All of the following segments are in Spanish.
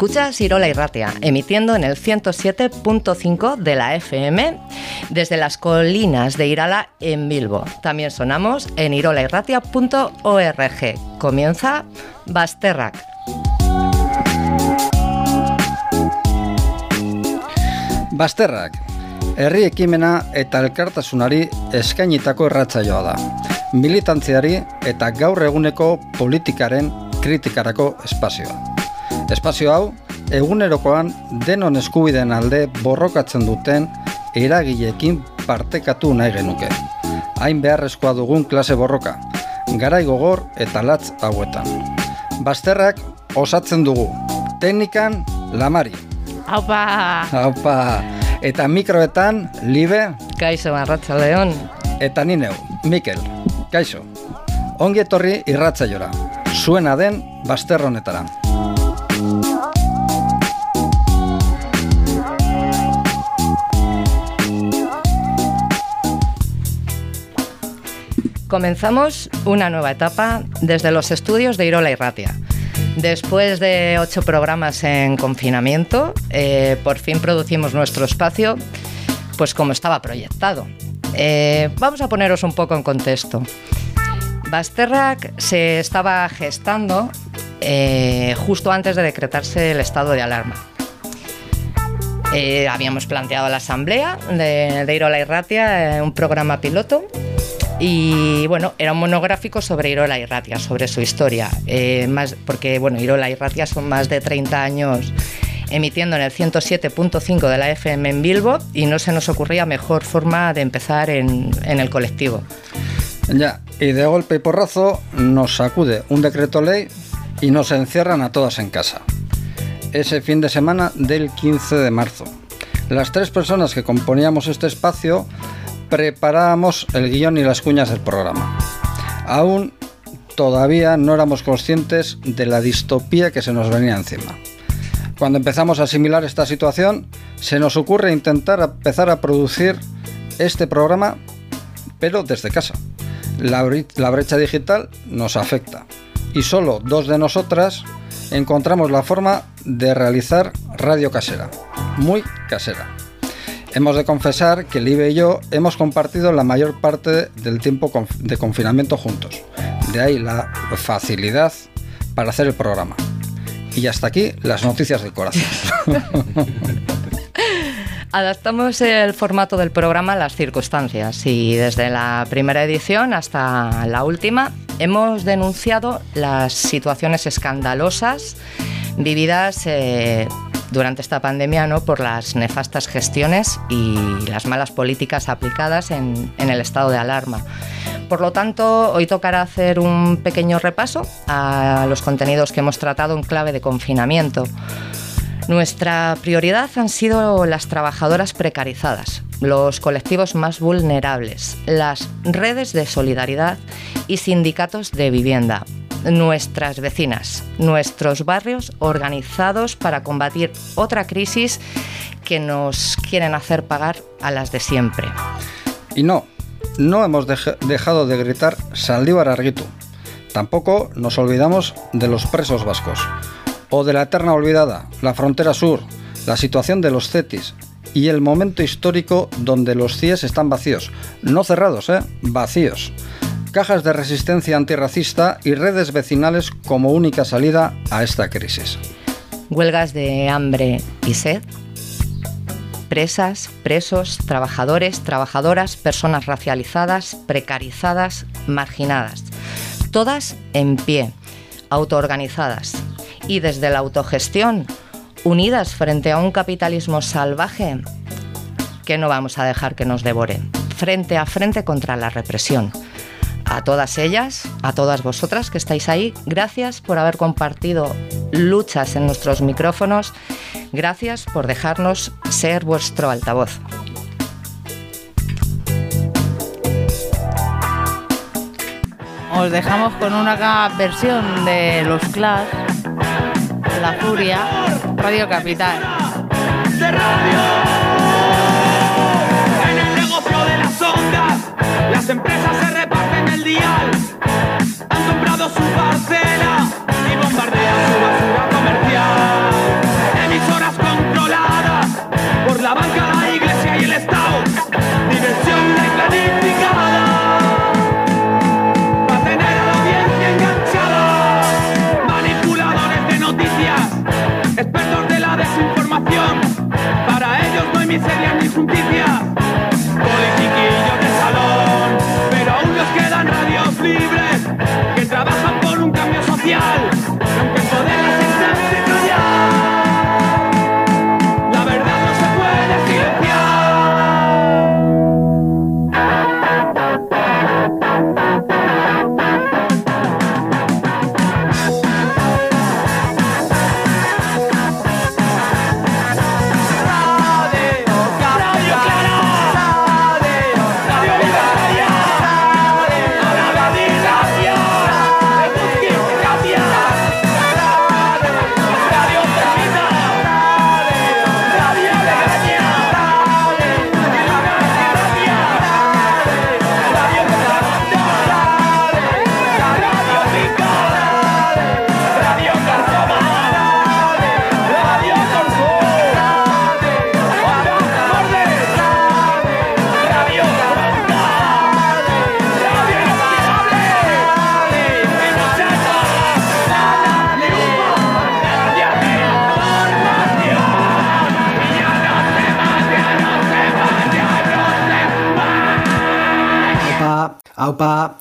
Escuchas Irola y Ratia, emitiendo en el 107.5 de la FM desde las colinas de Irala en Bilbo. También sonamos en irolairratia.org. Comienza Basterrak. Basterrak, herri ekimena eta elkartasunari eskainitako erratzaioa da. Militantziari eta gaur eguneko politikaren kritikarako espazioa. Espazio hau, egunerokoan denon eskubideen alde borrokatzen duten eragileekin partekatu nahi genuke. Hain beharrezkoa dugun klase borroka, garai gogor eta latz hauetan. Basterrak osatzen dugu, teknikan lamari. Haupa! Haupa! Eta mikroetan, libe, Kaixo, Arratza León. eta nineu, Mikel, kaixo. Ongi etorri irratzaiora, zuena den basterronetara. Comenzamos una nueva etapa desde los estudios de Irola y Ratia. Después de ocho programas en confinamiento, eh, por fin producimos nuestro espacio, pues como estaba proyectado. Eh, vamos a poneros un poco en contexto. Basterrak se estaba gestando eh, justo antes de decretarse el estado de alarma. Habíamos planteado a la asamblea de, de Irola y Ratia un programa piloto y bueno, era un monográfico sobre Irola y Ratia, sobre su historia. Eh, más, porque bueno, Irola y Ratia son más de 30 años emitiendo en el 107.5 de la FM en Bilbo y no se nos ocurría mejor forma de empezar en, en el colectivo. Ya, y de golpe y porrazo nos sacude un decreto ley y nos encierran a todas en casa. Ese fin de semana del 15 de marzo. Las tres personas que componíamos este espacio preparábamos el guion y las cuñas del programa. Aún todavía no éramos conscientes de la distopía que se nos venía encima. Cuando empezamos a asimilar esta situación, se nos ocurre intentar empezar a producir este programa, pero desde casa. La, la brecha digital nos afecta y solo dos de nosotras encontramos la forma de realizar radio casera, muy casera. Hemos de confesar que Libe y yo hemos compartido la mayor parte del tiempo de confinamiento juntos. De ahí la facilidad para hacer el programa. Y hasta aquí las noticias del corazón. Adaptamos el formato del programa a las circunstancias y desde la primera edición hasta la última hemos denunciado las situaciones escandalosas vividas eh, durante esta pandemia ¿no? por las nefastas gestiones y las malas políticas aplicadas en, en el estado de alarma. Por lo tanto, hoy tocará hacer un pequeño repaso a los contenidos que hemos tratado en clave de confinamiento. Nuestra prioridad han sido las trabajadoras precarizadas, los colectivos más vulnerables, las redes de solidaridad y sindicatos de vivienda, nuestras vecinas, nuestros barrios organizados para combatir otra crisis que nos quieren hacer pagar a las de siempre. Y no, no hemos dejado de gritar Saldívar Arguitu. Tampoco nos olvidamos de los presos vascos. O de la eterna olvidada, la frontera sur, la situación de los CETIS y el momento histórico donde los CIES están vacíos. No cerrados, ¿eh? Vacíos. Cajas de resistencia antirracista y redes vecinales como única salida a esta crisis. Huelgas de hambre y sed, presas, presos, trabajadores, trabajadoras, personas racializadas, precarizadas, marginadas. Todas en pie, autoorganizadas y desde la autogestión, unidas frente a un capitalismo salvaje que no vamos a dejar que nos devore, frente a frente contra la represión. A todas ellas, a todas vosotras que estáis ahí, gracias por haber compartido luchas en nuestros micrófonos, gracias por dejarnos ser vuestro altavoz. Os dejamos con una versión de los Clash, La Furia, Radio Capital. de radio. En el negocio de las ondas, las empresas se reparten el dial. Han comprado su parcela miseria ni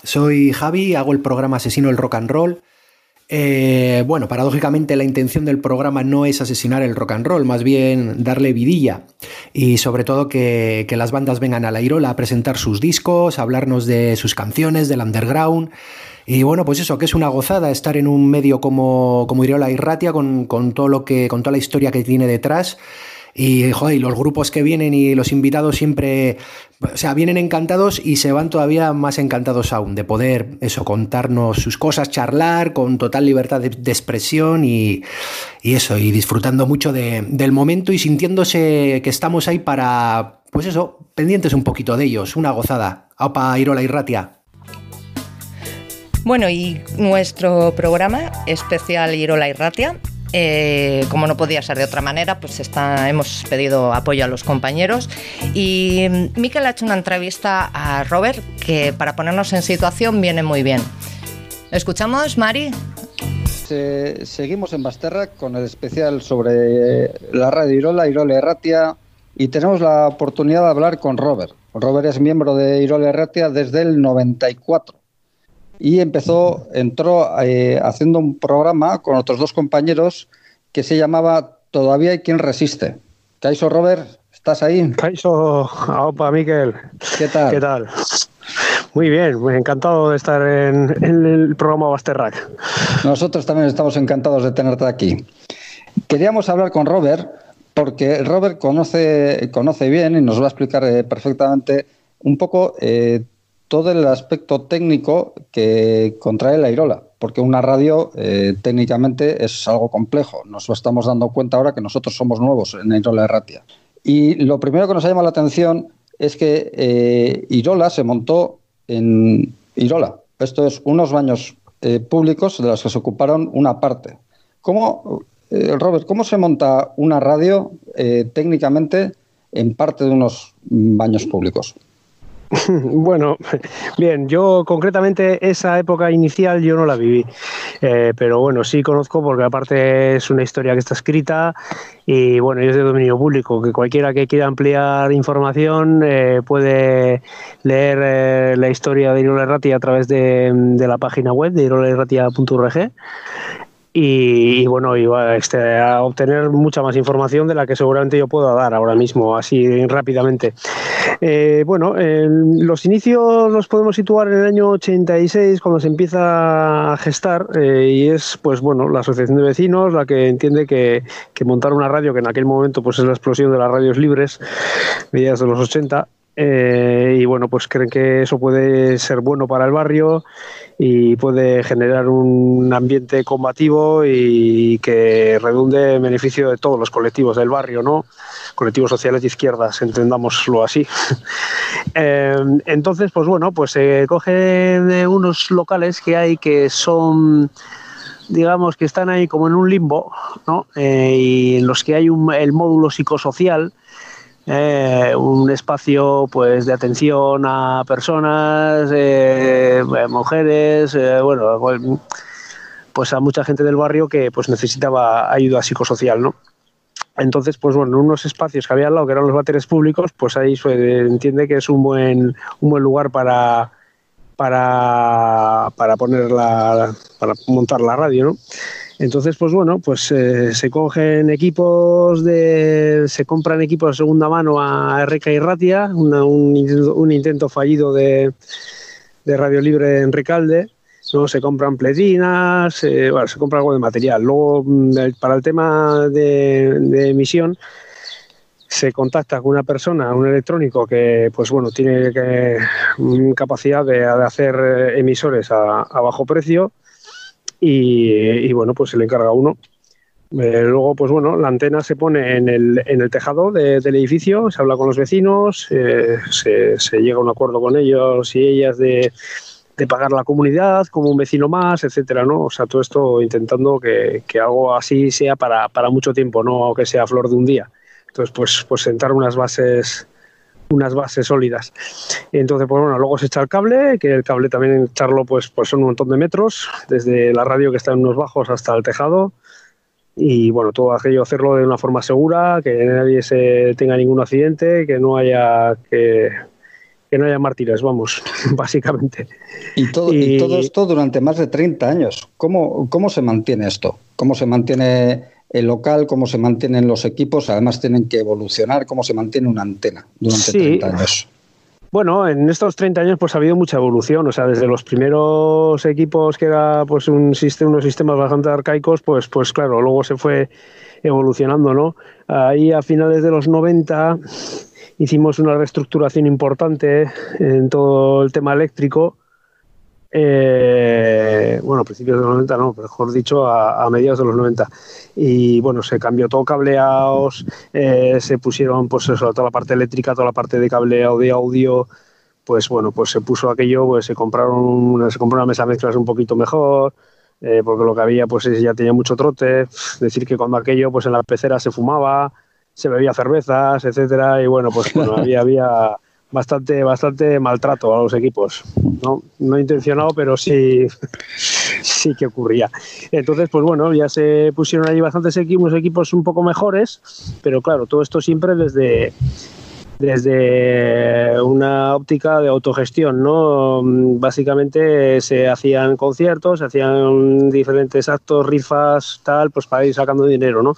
soy Javi, hago el programa Asesino el Rock and Roll. Eh, bueno, paradójicamente la intención del programa no es asesinar el rock and roll, más bien darle vidilla y sobre todo que, las bandas vengan a la Irola a presentar sus discos, a hablarnos de sus canciones, del underground. Y bueno, pues eso, que es una gozada estar en un medio como, como Irola y Ratia con, con todo lo que, con toda la historia que tiene detrás. Y, joder, los grupos que vienen y los invitados siempre, o sea, vienen encantados y se van todavía más encantados aún de poder, eso, contarnos sus cosas, charlar con total libertad de, expresión y, y eso, y disfrutando mucho de- del momento y sintiéndose que estamos ahí para, pues eso, pendientes un poquito de ellos, una gozada. Aupa, Irola y Ratia. Bueno, y nuestro programa especial Irola y Ratia, eh, como no podía ser de otra manera, pues está, hemos pedido apoyo a los compañeros. Y Miquel ha hecho una entrevista a Robert que para ponernos en situación viene muy bien. ¿Escuchamos, Mari? Se- seguimos en Basterra con el especial sobre la radio Irola, Irola Erratia, y tenemos la oportunidad de hablar con Robert. Robert es miembro de Irola Erratia desde el 94 y empezó, entró eh, haciendo un programa con otros dos compañeros que se llamaba Todavía hay quien resiste. Kaiso Robert, ¿estás ahí? Kaiso, Aupa, Miquel, ¿Qué tal? ¿qué tal? Muy bien, muy encantado de estar en, en el programa Basterrack. Nosotros también estamos encantados de tenerte aquí. Queríamos hablar con Robert porque Robert conoce, conoce bien y nos va a explicar eh, perfectamente un poco eh, todo el aspecto técnico que contrae la Irola, porque una radio eh, técnicamente es algo complejo. Nos estamos dando cuenta ahora que nosotros somos nuevos en Irola Erratia. Y lo primero que nos ha llamado la atención es que eh, Irola se montó en Irola. Esto es unos baños eh, públicos de los que se ocuparon una parte. ¿Cómo, Robert, cómo se monta una radio técnicamente en parte de unos baños públicos? Bueno, bien, yo concretamente esa época inicial yo no la viví, Eh, pero bueno, sí conozco porque aparte es una historia que está escrita y bueno, es de dominio público, que cualquiera que quiera ampliar información eh, puede leer eh, la historia de Irola Erratia a través de, de la página web de irolaerratia.org y, y, bueno, iba este, a obtener mucha más información de la que seguramente yo puedo dar ahora mismo, así rápidamente. Eh, bueno, eh, los inicios los podemos situar en el año 86, cuando se empieza a gestar, eh, y es, pues bueno, la Asociación de Vecinos la que entiende que, que, montar una radio, que en aquel momento pues es la explosión de las radios libres, mediados de los 80, eh, y bueno, pues creen que eso puede ser bueno para el barrio y puede generar un ambiente combativo y que redunde en beneficio de todos los colectivos del barrio, ¿no? Colectivos sociales de izquierdas, entendámoslo así. eh, entonces, pues bueno, pues se eh, coge de unos locales que hay que son digamos que están ahí como en un limbo, ¿no? Eh, y en los que hay un, el módulo psicosocial, eh, un espacio pues de atención a personas, eh, mujeres, eh, bueno, pues a mucha gente del barrio que pues necesitaba ayuda psicosocial, ¿no? Entonces, pues bueno, en unos espacios que había al lado, que eran los váteres públicos, pues ahí se entiende que es un buen, un buen lugar para, para, para poner la, para montar la radio, ¿no? Entonces, pues bueno, pues eh, se cogen equipos de, se compran equipos de segunda mano a RK y Ratia, una- un, un intento fallido de, de radio libre en Recalde. Luego se compran pletinas, eh, bueno, se compra algo de material. Luego, mm, para el tema de, de emisión, se contacta con una persona, un electrónico que, pues bueno, tiene que, mm, capacidad de, de hacer eh, emisores a, a bajo precio y, y, bueno, pues se le encarga uno. Eh, luego, pues bueno, la antena se pone en el, en el tejado de- del edificio, se habla con los vecinos, eh, se, se llega a un acuerdo con ellos y ellas de, de pagar la comunidad como un vecino más, etcétera, ¿no? O sea, todo esto intentando que, que algo así sea para, para mucho tiempo, no que sea flor de un día. Entonces, pues, pues sentar unas bases unas bases sólidas. Entonces, pues bueno, luego se echa el cable, que el cable también echarlo pues, pues son un montón de metros, desde la radio que está en unos bajos hasta el tejado. Y bueno, todo aquello hacerlo de una forma segura, que nadie se tenga ningún accidente, que no haya que, que no haya mártires, vamos, básicamente. Y todo, y... Y- todo esto durante más de 30 años. ¿Cómo, ¿Cómo se mantiene esto? ¿Cómo se mantiene el local? ¿Cómo se mantienen los equipos? Además tienen que evolucionar. ¿Cómo se mantiene una antena durante Sí. 30 años? Bueno, en estos 30 años pues ha habido mucha evolución, o sea, desde los primeros equipos que era pues un sistema, unos sistemas bastante arcaicos, pues pues claro, luego se fue evolucionando, ¿no? Ahí a finales de los 90 hicimos una reestructuración importante en todo el tema eléctrico. Eh, bueno, a principios de los 90, no, mejor dicho, a, a mediados de los 90. Y bueno, se cambió todo cableados, eh, se pusieron, pues eso, toda la parte eléctrica, toda la parte de cableado de audio, pues bueno, pues se puso aquello, pues se compraron, una- se compró una mesa de mezclas un poquito mejor, eh, porque lo que había, pues es- ya tenía mucho trote. Decir que cuando aquello, pues en la pecera se fumaba, se bebía cervezas, etcétera, y bueno, pues bueno, había, había bastante, bastante maltrato a los equipos, ¿no? No intencionado, pero sí, sí que ocurría. Entonces, pues bueno, ya se pusieron allí bastantes equipos, equipos un poco mejores, pero claro, todo esto siempre desde, desde una óptica de autogestión, ¿no? Básicamente se hacían conciertos, se hacían diferentes actos, rifas, tal, pues para ir sacando dinero, ¿no?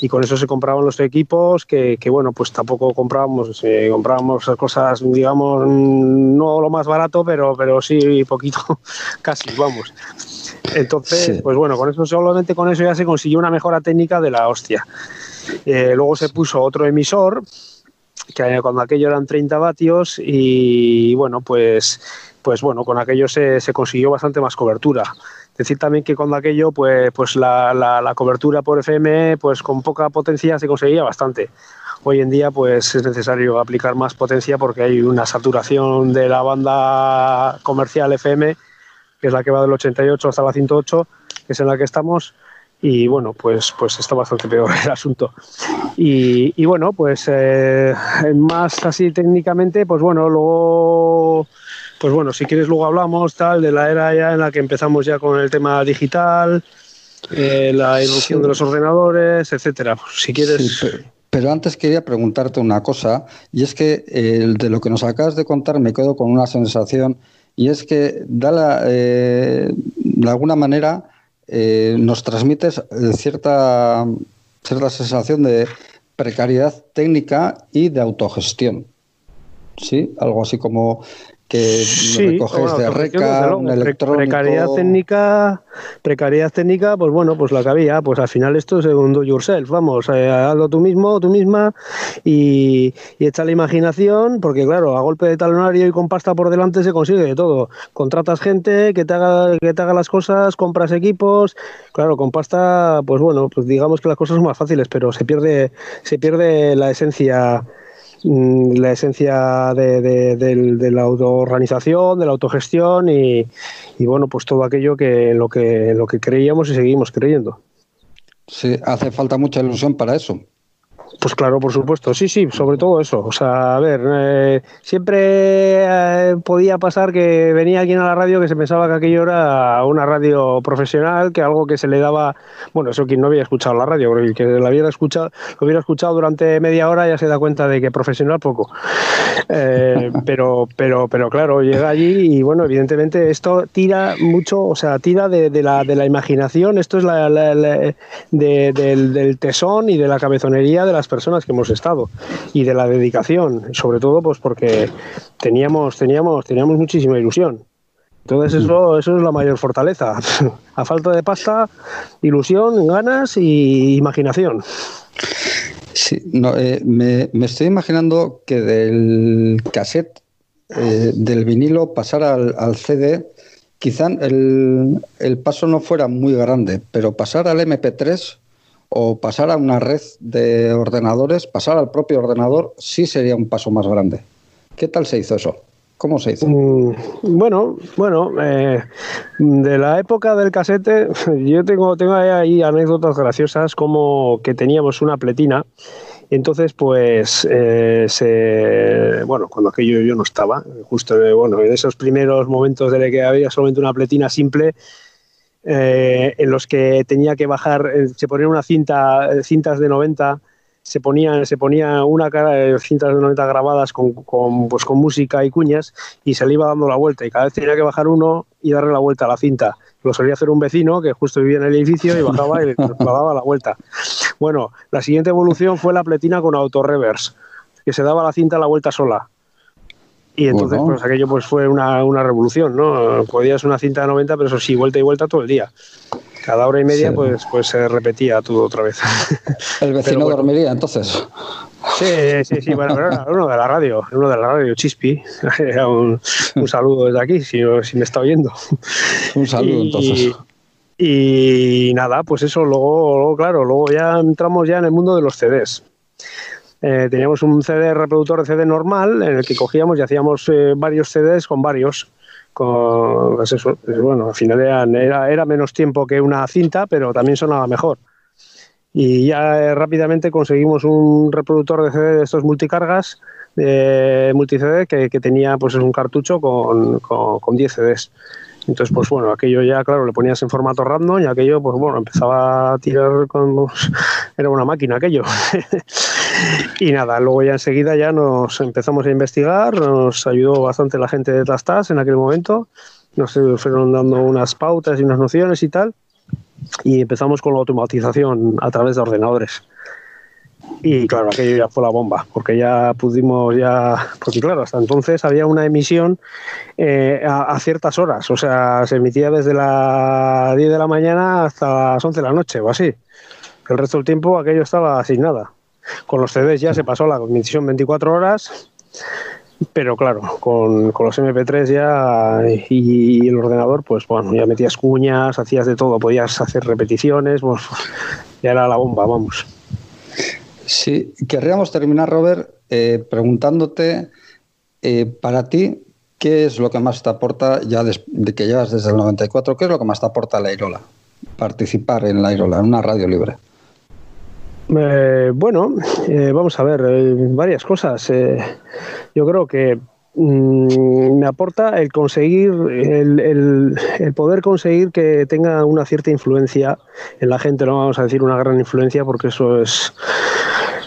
Y con eso se compraban los equipos que, que, bueno, pues tampoco comprábamos, eh, comprábamos cosas, digamos, mm, no lo más barato, pero, pero sí poquito, casi, vamos. Entonces, Sí. pues bueno, con eso solamente con eso ya se consiguió una mejora técnica de la hostia. Eh, luego se puso otro emisor, que cuando aquello eran 30 vatios y bueno, pues, pues bueno, con aquello se, se consiguió bastante más cobertura. Decir también que cuando aquello, pues, pues la, la- la cobertura por FM, pues con poca potencia se conseguía bastante. Hoy en día, pues es necesario aplicar más potencia porque hay una saturación de la banda comercial FM, que es la que va del 88 hasta la 108, que es en la que estamos, y bueno, pues, pues está bastante peor el asunto. Y, y bueno, pues eh, más así técnicamente, pues bueno, luego, pues bueno, si quieres luego hablamos tal de la era ya en la que empezamos ya con el tema digital, eh, la irrupción Sí. de los ordenadores, etcétera. Si quieres, Sí, pero antes quería preguntarte una cosa, y es que eh, de lo que nos acabas de contar me quedo con una sensación, y es que da la, eh, de alguna manera eh, nos transmites eh, cierta, cierta sensación de precariedad técnica y de autogestión. ¿Sí? Algo así como que Sí, recoges bueno, de autogestión, reca, un electrónico... Precariedad técnica, precariedad técnica, pues bueno, pues la que había, pues al final esto es un do yourself, vamos, eh, hazlo tú mismo, tú misma y, y echa la imaginación, porque claro, a golpe de talonario y con pasta por delante se consigue de todo. Contratas gente que te haga, que te haga las cosas, compras equipos, claro, con pasta, pues bueno, pues digamos que las cosas son más fáciles, pero se pierde, se pierde la esencia la esencia de la autoorganización, de la autogestión y, y, bueno, pues todo aquello que lo que lo que creíamos y seguimos creyendo. Sí, hace falta mucha ilusión para eso. Pues claro, por supuesto, sí, sí, sobre todo eso. O sea, a ver, eh, siempre eh, podía pasar que venía alguien a la radio que se pensaba que aquello era una radio profesional, que algo que se le daba, bueno, eso quien no había escuchado la radio, porque el que la hubiera escuchado, lo hubiera escuchado durante media hora ya se da cuenta de que profesional poco. Eh, pero, pero, pero claro, llega allí y bueno, evidentemente esto tira mucho, o sea, tira de, la, de la imaginación, esto es la, del, del tesón y de la cabezonería de las personas que hemos estado y de la dedicación, sobre todo pues porque teníamos, teníamos, teníamos muchísima ilusión. Entonces eso, eso es la mayor fortaleza. A falta de pasta, ilusión, ganas y imaginación. Sí, no, eh, me, estoy imaginando que del cassette, eh, del vinilo, pasar al, al CD, quizá el, el, paso no fuera muy grande, pero pasar al MP3 o pasar a una red de ordenadores, pasar al propio ordenador, sí sería un paso más grande. ¿Qué tal se hizo eso? ¿Cómo se hizo? Mm, bueno, bueno, eh, de la época del casete, yo tengo, tengo ahí anécdotas graciosas como que teníamos una pletina. Entonces, pues, eh, se, bueno, cuando aquello yo no estaba, justo eh, bueno, en esos primeros momentos de que había solamente una pletina simple, eh, en los que tenía que bajar, eh, se ponían una cinta, eh, cintas de 90, se ponía, se ponía una cara de cintas de 90 grabadas con, con, pues, con música y cuñas y se le iba dando la vuelta y cada vez tenía que bajar uno y darle la vuelta a la cinta. Lo solía hacer un vecino que justo vivía en el edificio y bajaba y le daba la vuelta. Bueno, la siguiente evolución fue la pletina con auto-reverse, que se daba la cinta la vuelta sola. Y entonces, pues aquello pues fue una, una, revolución, ¿no? Podías una cinta de 90, pero eso sí, vuelta y vuelta todo el día. Cada hora y media, pues, pues se repetía todo otra vez. ¿El vecino dormiría entonces? Sí, sí, sí, bueno, era uno de la radio, uno de la radio, Chispi. Un, un, saludo desde aquí, si, si me está oyendo. Un saludo, entonces. Y nada, pues eso, luego, luego, claro, luego ya entramos ya en el mundo de los CDs. Eh, teníamos un CD reproductor de CD normal en el que cogíamos y hacíamos eh, varios CDs con varios. Con, pues pues bueno, al final era, menos tiempo que una cinta, pero también sonaba mejor. Y ya eh, rápidamente conseguimos un reproductor de CD de estos multicargas, de multi-CD, que, que, tenía pues un cartucho con, con, con 10 CDs. Entonces, pues bueno, aquello ya, claro, le ponías en formato random y aquello, pues bueno, empezaba a tirar con... Era una máquina aquello. y nada, luego ya enseguida ya nos empezamos a investigar, nos ayudó bastante la gente de Tastas en aquel momento, nos fueron dando unas pautas y unas nociones y tal, y empezamos con la automatización a través de ordenadores. Y claro, aquello ya fue la bomba, porque ya pudimos ya, porque claro, hasta entonces había una emisión eh, a, ciertas horas, o sea, se emitía desde las 10 de la mañana hasta las 11 de la noche o así. El resto del tiempo aquello estaba sin nada. Con los CDs ya se pasó la emisión 24 horas, pero claro, con, con los MP3 ya y, el ordenador, pues bueno, ya metías cuñas, hacías de todo, podías hacer repeticiones, pues ya era la bomba, vamos. Sí, querríamos terminar, Robert, eh, preguntándote, eh, para ti, ¿qué es lo que más te aporta, ya de, que llevas desde el 94, qué es lo que más te aporta la Irola? Participar en la Irola, en una radio libre. Eh, bueno, eh, vamos a ver, eh, varias cosas. yo creo que mmm, me aporta el conseguir, el, el, el, poder conseguir que tenga una cierta influencia en la gente, no vamos a decir una gran influencia porque eso es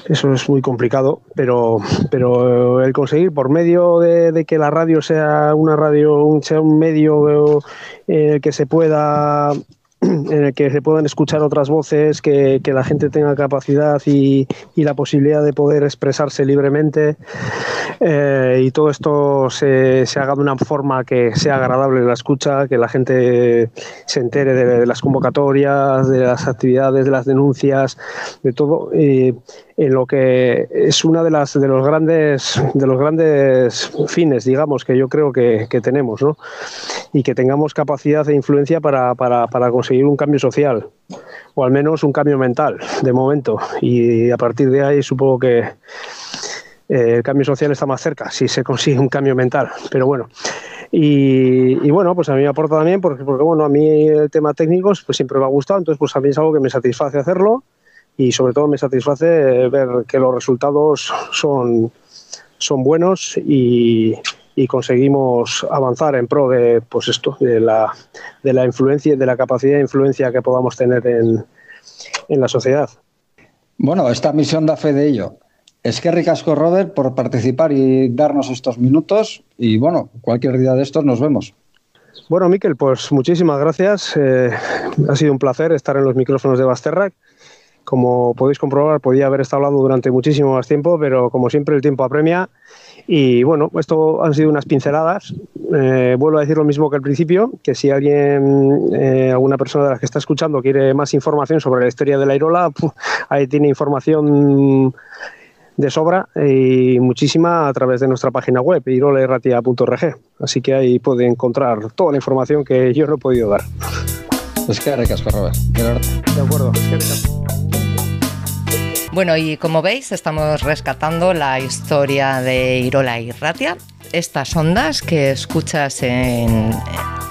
eso es muy complicado, pero, pero el conseguir por medio de, que la radio sea una radio, sea un medio eh, que se pueda en el que se puedan escuchar otras voces, que, que la gente tenga capacidad y, y, la posibilidad de poder expresarse libremente eh, y todo esto se, se, haga de una forma que sea agradable la escucha, que la gente se entere de, las convocatorias, de las actividades, de las denuncias, de todo. En lo que es una de las de los grandes de los grandes fines digamos que yo creo que, que tenemos ¿no? y que tengamos capacidad e influencia para, para, para, conseguir un cambio social o al menos un cambio mental de momento y a partir de ahí supongo que eh, el cambio social está más cerca si se consigue un cambio mental pero bueno y, y, bueno, pues a mí me aporta también porque, porque bueno, a mí el tema técnico pues siempre me ha gustado, entonces pues a mí es algo que me satisface hacerlo y sobre todo me satisface ver que los resultados son, son buenos y, y conseguimos avanzar en pro de pues esto de la, de la influencia de la capacidad de influencia que podamos tener en, en la sociedad. Bueno, esta misión da fe de ello. Es que ricasco, Robert, por participar y darnos estos minutos. Y bueno, cualquier día de estos nos vemos. Bueno, Miquel, pues muchísimas gracias. Eh, ha sido un placer estar en los micrófonos de Basterrac. Como podéis comprobar, podía haber estado hablando durante muchísimo más tiempo, pero como siempre el tiempo apremia. Y bueno, esto han sido unas pinceladas. Eh, vuelvo a decir lo mismo que al principio, que si alguien, eh, alguna persona de las que está escuchando quiere más información sobre la historia de la Irola, puf, ahí tiene información de sobra y muchísima a través de nuestra página web, irolaerratia.org. Así que ahí puede encontrar toda la información que yo no he podido dar. Es que Robert. De acuerdo, es que. Bueno, y como veis, estamos rescatando la historia de Irola y Ratia, estas ondas que escuchas en,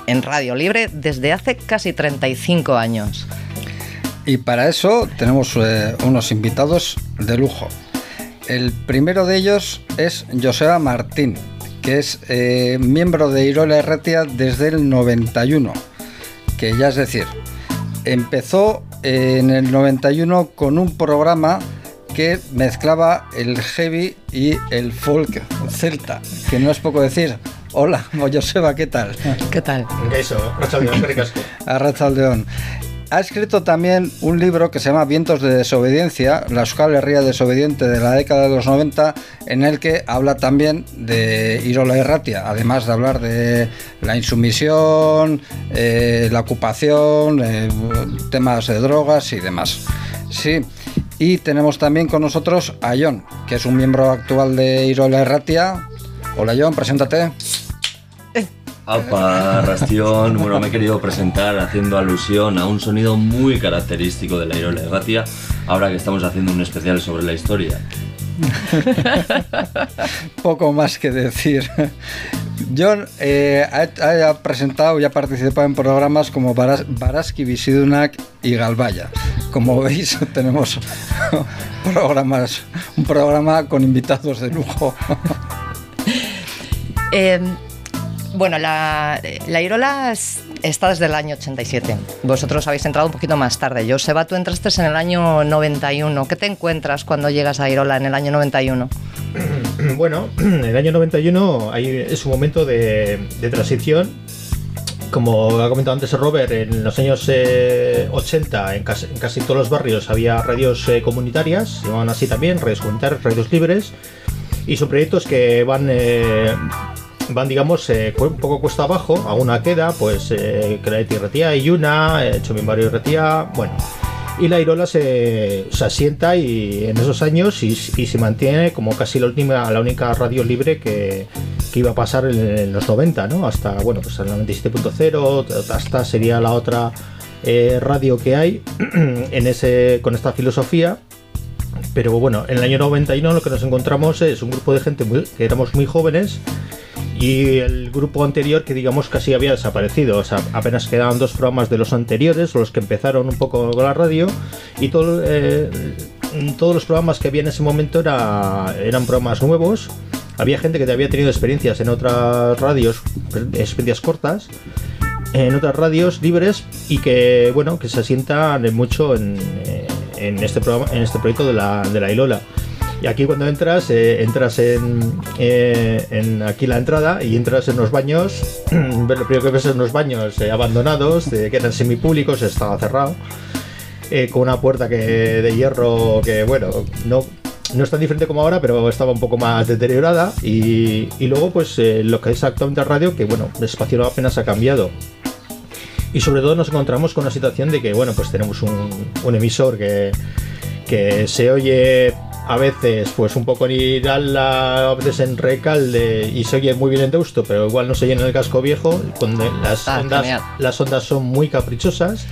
en Radio Libre desde hace casi 35 años. Y para eso tenemos eh, unos invitados de lujo. El primero de ellos es Joseba Martín, que es eh, miembro de Irola y Ratia desde el 91, que ya es decir, empezó en el 91 con un programa que mezclaba el heavy y el folk celta, que no es poco decir. Hola, Joseba, ¿qué tal? ¿Qué tal? Eso, ricasco. Arrachaldeón. Ha escrito también un libro que se llama Vientos de Desobediencia, la Euskal Herria desobediente de la década de los 90, en el que habla también de Irola y Ratia, además de hablar de la insumisión, eh, la ocupación, eh, temas de drogas y demás. Sí, y tenemos también con nosotros a John, que es un miembro actual de Irola y Ratia. Hola John, preséntate. Alpa, Rastión, bueno, me he querido presentar haciendo alusión a un sonido muy característico de la Irola y Ratia, ahora que estamos haciendo un especial sobre la historia. Poco más que decir. John eh, ha, ha presentado y ha participado en programas como Baras, Baraski, Visidunak y Galvaya. Como veis, tenemos programas, un programa con invitados de lujo. Eh, bueno, la, la Irola es- está desde el año 87. Vosotros habéis entrado un poquito más tarde. Joseba, tú entraste en el año 91. ¿Qué te encuentras cuando llegas a Irola en el año 91? Bueno, el año 91 hay- es un momento de, transición. Como ha comentado antes Robert, en los años eh, 80 en casi, en todos los barrios había radios eh, comunitarias, llamaban así también, radios comunitarias, radios libres, y son proyectos que van, eh, van digamos, eh, un poco cuesta abajo, alguna queda, pues eh, Retia y Yuna, eh, Chomimbario y Retia, bueno. Y la Irola se, se asienta y en esos años y, y se mantiene como casi la última, la única radio libre que, que iba a pasar en, en los 90, ¿no? Hasta, bueno, pues el 97.0, hasta sería la otra eh, radio que hay en ese, con esta filosofía. Pero bueno, en el año 91 lo que nos encontramos es un grupo de gente muy- que éramos muy jóvenes y el grupo anterior que digamos casi había desaparecido. Apenas quedaban dos programas de los anteriores, los que empezaron un poco con la radio y todo, eh, todos los programas que había en ese momento era- eran programas nuevos. Había gente que había tenido experiencias en otras radios, experiencias cortas, en otras radios libres y que bueno que se asientan mucho en, eh, en este programa, en este proyecto de la, de la Ilola. Y aquí cuando entras, eh, entras en, eh, en aquí la entrada y entras en los baños. lo primero que ves son unos baños eh, abandonados, que eran semipúblicos, estaba cerrado, con una puerta que, de hierro que, bueno, no, no es tan diferente como ahora, pero estaba un poco más deteriorada. Y, y luego, pues lo que es actualmente radio, que bueno, el espacio apenas ha cambiado. Y sobre todo nos encontramos con una situación de que, bueno, pues tenemos un, un emisor que, que se oye a veces pues un poco en Irala, a veces en Recalde y se oye muy bien en Deusto, pero igual no se oye en el casco viejo, donde las, Ah, ondas, genial. las ondas son muy caprichosas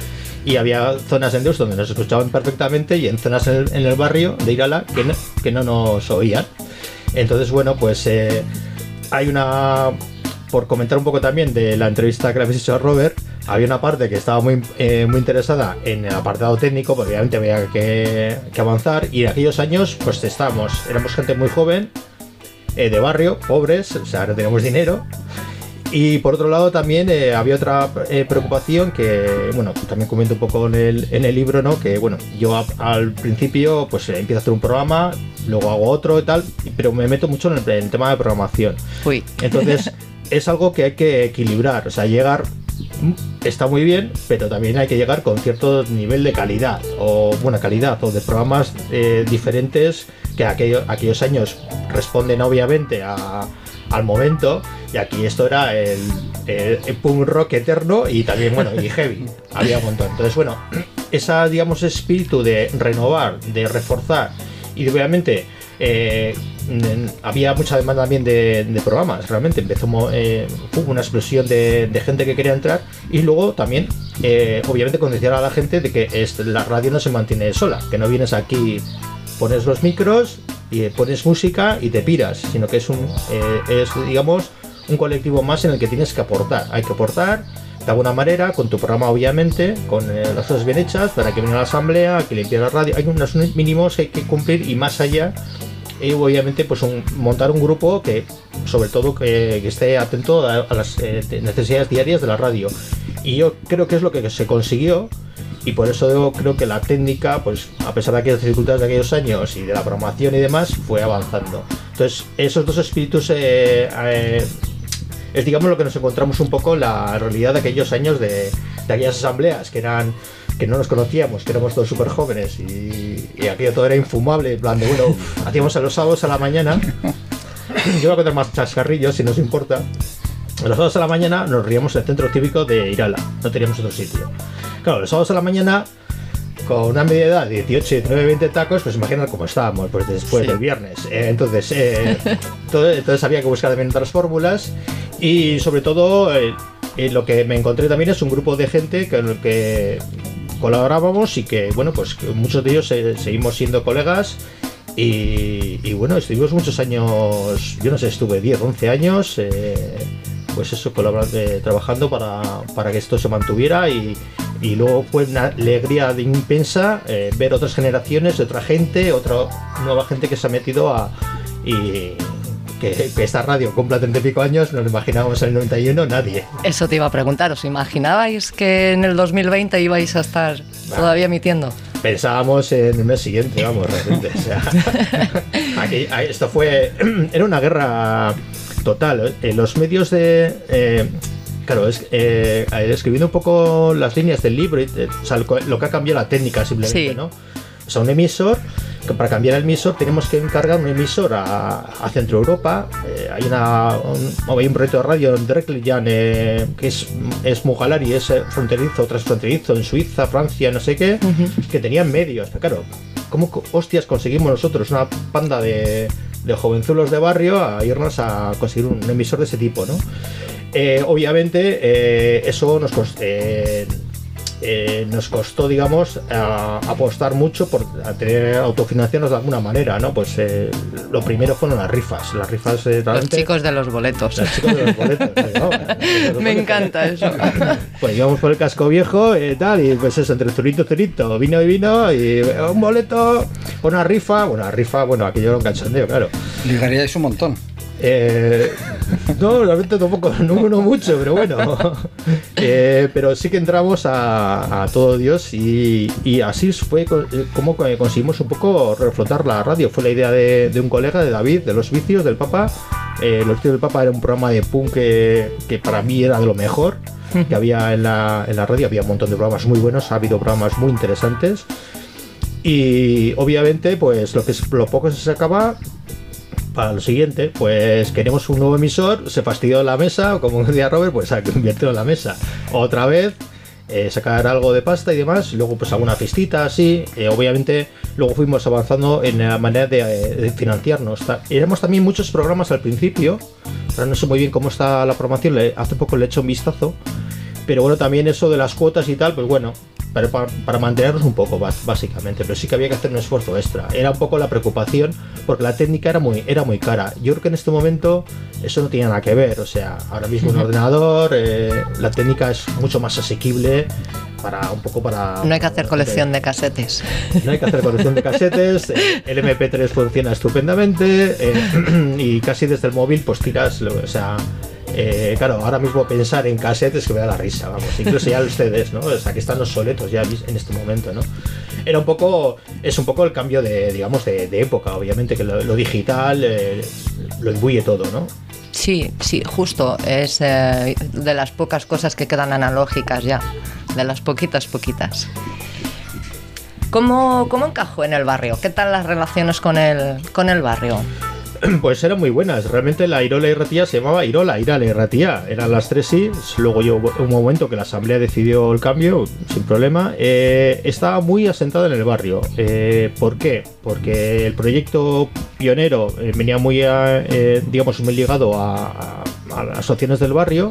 y había zonas en Deusto donde nos escuchaban perfectamente y en zonas en el, en el barrio de Irala que no, que no nos oían. Entonces, bueno, pues eh, hay una... Por comentar un poco también de la entrevista que le habéis hecho a Robert, había una parte que estaba muy, eh, muy interesada en el apartado técnico, porque obviamente había que, que avanzar, y en aquellos años, pues estábamos, éramos gente muy joven, eh, de barrio, pobres, o sea, no teníamos dinero. Y por otro lado también eh, había otra preocupación que, bueno, también comento un poco en el, en el libro, ¿no? Que, bueno, yo a- al principio pues empiezo a hacer un programa, luego hago otro y tal, pero me meto mucho en el, en el tema de programación. Uy. Entonces, es algo que hay que equilibrar, o sea, llegar está muy bien, pero también hay que llegar con cierto nivel de calidad, o buena calidad, o de programas eh, diferentes que aquello- aquellos años responden obviamente a- al momento, y aquí esto era el, el- el punk rock eterno y también, bueno, y heavy, había un montón. Entonces, bueno, esa, digamos, espíritu de renovar, de reforzar, y obviamente eh, había mucha demanda también de, programas, realmente. Empezó eh, hubo una explosión de, gente que quería entrar y luego también eh, obviamente concienciar a la gente de que la radio no se mantiene sola, que no vienes aquí, pones los micros y pones música y te piras, sino que es un eh, es digamos un colectivo más en el que tienes que aportar, hay que aportar de alguna manera, con tu programa obviamente, con eh, las cosas bien hechas, para que venga la asamblea, que limpie la radio, hay unos mínimos que hay que cumplir y más allá y obviamente pues montar un grupo que sobre todo que, esté atento a, las eh, de- necesidades diarias de la radio. Y yo creo que es lo que se consiguió y por eso yo creo que la técnica pues a pesar de aquellas dificultades de aquellos años y de la programación y demás fue avanzando. Entonces esos dos espíritus eh, eh, es digamos lo que nos encontramos un poco en la realidad de aquellos años de aquellas asambleas que eran que no nos conocíamos, que éramos todos súper jóvenes y, y aquello todo era infumable, en plan de, bueno, hacíamos a los sábados a la mañana, yo voy a contar más chascarrillos si nos importa, los sábados a la mañana nos reíamos en el centro típico de Irala, no teníamos otro sitio. Claro, los sábados a la mañana, con una media edad de 18, 19, 20 tacos, pues imaginar cómo estábamos pues después Sí. del viernes. Eh, entonces, eh, todo- entonces había que buscar también otras fórmulas y sobre todo eh, eh, lo que me encontré también es un grupo de gente con el que colaborábamos y que, bueno, pues muchos de ellos seguimos siendo colegas y, y, bueno, estuvimos muchos años, yo no sé, estuve 10, 11 años, eh, pues eso, eh, trabajando para, para que esto se mantuviera y, y luego fue una alegría de impensa eh, ver otras generaciones, otra gente, otra nueva gente que se ha metido a... que, que esta radio cumpla 30 y pico años, nos lo imaginábamos en el 91, nadie. Eso te iba a preguntar, ¿os imaginabais que en el 2020 ibais a estar todavía emitiendo? Pensábamos en el mes siguiente, vamos, realmente. O sea, aquí- esto fue. Era una guerra total. En los medios de. eh, claro, es, eh, escribiendo un poco las líneas del libro, y, eh, o sea, lo que ha cambiado la técnica simplemente, Sí. ¿no? O sea, un emisor, que para cambiar el emisor tenemos que encargar un emisor a, a Centro Europa. Eh, hay, una, un, hay un proyecto de radio en Drecklian eh, que es, es Mugalari, es eh, fronterizo, transfronterizo en Suiza, Francia, no sé qué, que tenían medios. Pero claro, ¿cómo hostias conseguimos nosotros, una panda de, de jovenzuelos de barrio, a irnos a conseguir un emisor de ese tipo, ¿no? Eh, obviamente, eso nos. Eh, nos costó, digamos, a- apostar mucho por a tener autofinanciarnos de alguna manera, ¿no? Pues eh, lo primero fueron las rifas. Las rifas eh, Los realmente- chicos de los boletos. los chicos de los boletos, eh, ¿no? Los boletos. Me encanta eso. Pues íbamos por el casco viejo y tal, y pues eso, entre zurito, zurito, vino y vino, y eh, un boleto, una rifa, bueno, la rifa, bueno, aquello era un cachondeo, claro. Ligaríais un montón. Eh, no, realmente tampoco, no, no mucho, pero bueno. Eh, pero sí que entramos a, a todo Dios y, y así fue eh, como co- conseguimos un poco reflotar la radio. Fue la idea de, de un colega, de David, de Los Vicios del Papa. Eh, Los Vicios del Papa era un programa de punk que, que para mí era de lo mejor que había en la, en la radio. Había un montón de programas muy buenos, ha habido programas muy interesantes. Y obviamente, pues lo que es- lo poco que se sacaba para lo siguiente, pues queremos un nuevo emisor, se fastidió la mesa, o como decía Robert, pues ha convertido la mesa. Otra vez, eh, sacar algo de pasta y demás, y luego pues alguna fiestita así. eh, obviamente, luego fuimos avanzando en la manera de, de financiarnos. Éramos también muchos programas al principio, ahora no sé muy bien cómo está la programación, hace poco le he hecho un vistazo. Pero bueno, también eso de las cuotas y tal, pues bueno, para, para- para mantenernos un poco, básicamente, pero sí que había que hacer un esfuerzo extra. Era un poco la preocupación porque la técnica era muy, era muy cara. Yo creo que en este momento eso no tiene nada que ver, o sea, ahora mismo un ordenador, eh, la técnica es mucho más asequible para un poco para... No hay que hacer colección de casetes. No hay que hacer colección de casetes, eh, el MP3 funciona estupendamente eh, y casi desde el móvil pues tiras, lo- o sea, eh, claro, ahora mismo pensar en casetes que me da la risa, vamos, incluso ya los CDs, ¿no? O sea, que están obsoletos ya vis- en este momento, ¿no? Era un poco, es un poco el cambio de, digamos, de, época, obviamente, que lo, lo digital eh, lo imbuye todo, ¿no? Sí, sí, justo. Es eh, de las pocas cosas que quedan analógicas ya. De las poquitas, poquitas. ¿Cómo, cómo encajó en el barrio? ¿Qué tal las relaciones con el, con el barrio? Pues eran muy buenas. Realmente la Irola y Ratía se llamaba Irola, Irala y Ratía. Eran las tres sí. Luego yo un momento que la asamblea decidió el cambio, sin problema. Eh, estaba muy asentada en el barrio. Eh, ¿Por qué? Porque el proyecto pionero eh, venía muy, digamos, muy ligado a, las asociaciones del barrio.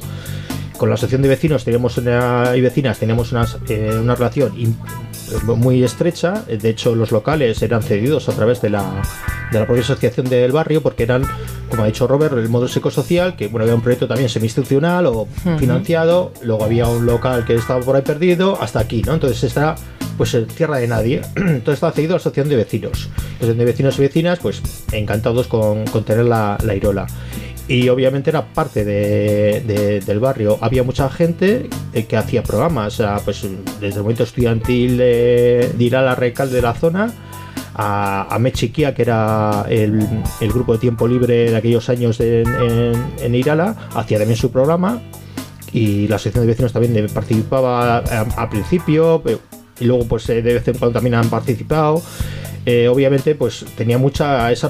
Con la asociación de vecinos teníamos una, y vecinas teníamos una, eh, una relación muy estrecha. De hecho, los locales eran cedidos a través de la, de la propia asociación del barrio porque eran, como ha dicho Robert, el modo psicosocial, que bueno, había un proyecto también semi-institucional o financiado, luego había un local que estaba por ahí perdido, hasta aquí, ¿no? Entonces esta pues en tierra de nadie. Entonces estaba cedido a la asociación de vecinos. La asociación de vecinos y vecinas, pues encantados con, con tener la, la Irola. Y obviamente era parte de- de- del barrio. Había mucha gente eh, que hacía programas, pues desde el momento estudiantil de, de recalde de la zona, a, a Mechiquia, que era el, grupo de tiempo libre de aquellos años en, en Irala, hacía también su programa y la asociación de vecinos también participaba a- al principio y luego pues eh, de vez en cuando también han participado Eh, obviamente pues tenía mucha esa,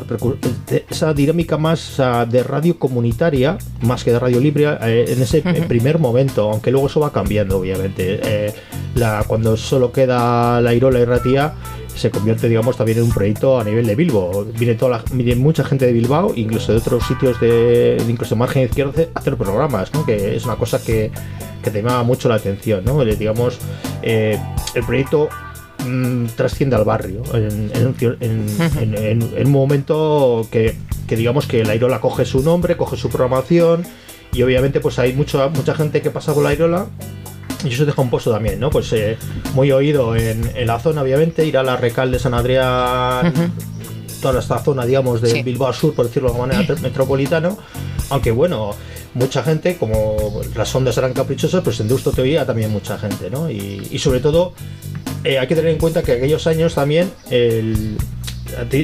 eh, esa dinámica más de radio comunitaria más que de radio libre eh, en ese primer momento aunque luego eso va cambiando obviamente Eh, la, cuando solo queda la Irola y Ratía se convierte digamos también en un proyecto a nivel de Bilbo viene toda la, viene mucha gente de Bilbao incluso de otros sitios de incluso de margen izquierdo hacer- hacer programas ¿no? que es una cosa que, que te mucho la atención ¿no? Digamos el proyecto mm, trasciende al barrio en, en en- en- un momento que, que digamos que la Irola coge su nombre coge su programación y obviamente pues hay mucha mucha gente que pasa por la Irola y eso deja un pozo también, ¿no? Pues eh, muy oído en, en la zona, obviamente, ir a la Recal de San Adrián, toda esta zona, digamos, de Sí. Bilbao Sur, por decirlo de alguna manera, metropolitano. Aunque bueno, mucha gente, como las ondas eran caprichosas, pues en Deusto te oía también mucha gente, ¿no? Y, y sobre todo, eh, hay que tener en cuenta que aquellos años también el,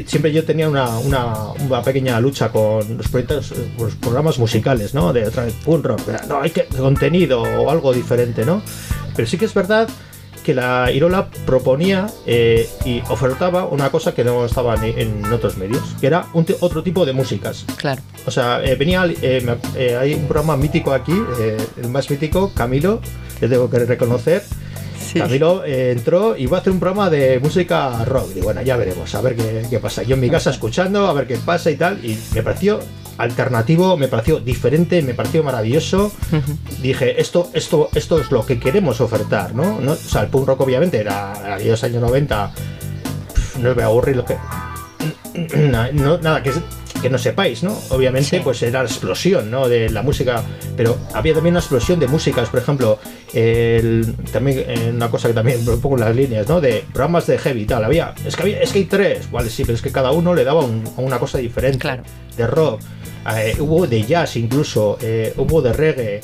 siempre yo tenía una, una, una pequeña lucha con los proyectos, eh, los programas musicales, ¿no? De otra vez punk rock, no hay que contenido o algo diferente, ¿no? Pero sí que es verdad que la Irola proponía eh, y ofertaba una cosa que no estaba ni- en otros medios, que era un otro tipo de músicas. Claro. O sea, eh, venía, eh, hay un programa mítico aquí, el más mítico, Camilo, le tengo que reconocer. Camilo eh, entró y va a hacer un programa de música rock. Y bueno, ya veremos, a ver qué, qué pasa. Yo en mi casa escuchando, a ver qué pasa y tal. Y me pareció alternativo, me pareció diferente, me pareció maravilloso. Dije, esto, esto, esto es lo que queremos ofertar, ¿no? ¿No? O sea, el punk rock obviamente era aquellos años 90. pf, No me voy a aburrir lo que. No- nada que, que no sepáis, ¿no? Obviamente, Sí. pues era la explosión, ¿no? De la música, pero había también una explosión de músicas, por ejemplo, el- también eh, una cosa que también lo pongo en las líneas, ¿no? De programas de heavy y tal, había, es que había, es que hay tres, vale, sí, pero es que cada uno le daba un- una cosa diferente, Claro. de rock, eh, hubo de jazz incluso, eh, hubo de reggae.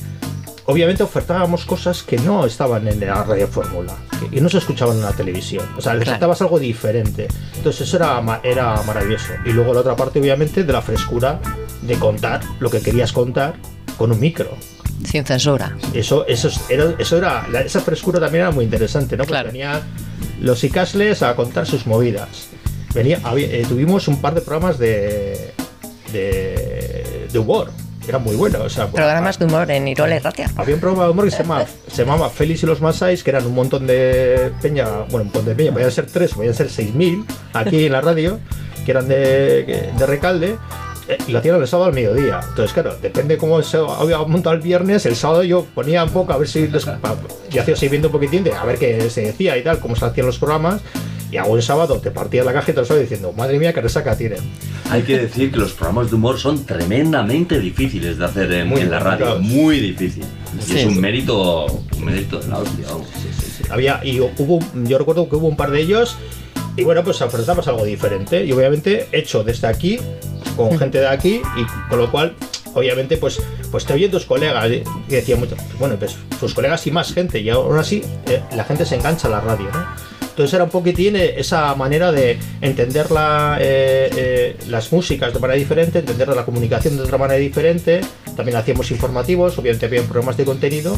Obviamente ofertábamos cosas que no estaban en la radio fórmula, que no se escuchaban en la televisión. O sea, Claro. necesitabas algo diferente. Entonces eso era, era maravilloso. Y luego la otra parte, obviamente, de la frescura de contar lo que querías contar con un micro. Sin censura. Eso, eso es- era, eso era, esa frescura también era muy interesante, ¿no? Porque Claro. venían los Icasles a contar sus movidas. Venía, había- eh, tuvimos un par de programas de, de, de humor. Era muy bueno. O sea, Programas de humor en Irola y Ratia. había un programa de humor que se llamaba, se llamaba Félix y los Masais, que eran un montón de peña, bueno, un montón de peña, podían ser tres, podían ser seis mil aquí en la radio, que eran de, de Recalde, eh, y lo hacían el sábado al mediodía. Entonces, claro, depende cómo se había montado el viernes, el sábado yo ponía un poco a ver si. pa- Yo hacía así viendo un poquitín de a ver qué se decía y tal, cómo se hacían los programas. Y hago el sábado te partía la y lo sábado diciendo, madre mía, qué resaca tienen. Hay que decir que los programas de humor son tremendamente difíciles de hacer en, Muy en la radio, complicados. muy difícil. Y Sí. es un mérito, un mérito de la hostia, vamos. Había, y hubo, yo recuerdo que hubo un par de ellos, y bueno, pues afrontamos algo diferente. Y obviamente hecho desde aquí, con gente de aquí, y con lo cual, obviamente, pues, pues te oyen tus colegas, ¿eh? que decían mucho, bueno, pues sus colegas y más gente, y aún así eh, la gente se engancha a la radio, ¿no? Entonces era un poquitín eh, esa manera de entender la, eh, eh, las músicas de manera diferente, entender la comunicación de otra manera diferente. También hacíamos informativos, obviamente había programas de contenido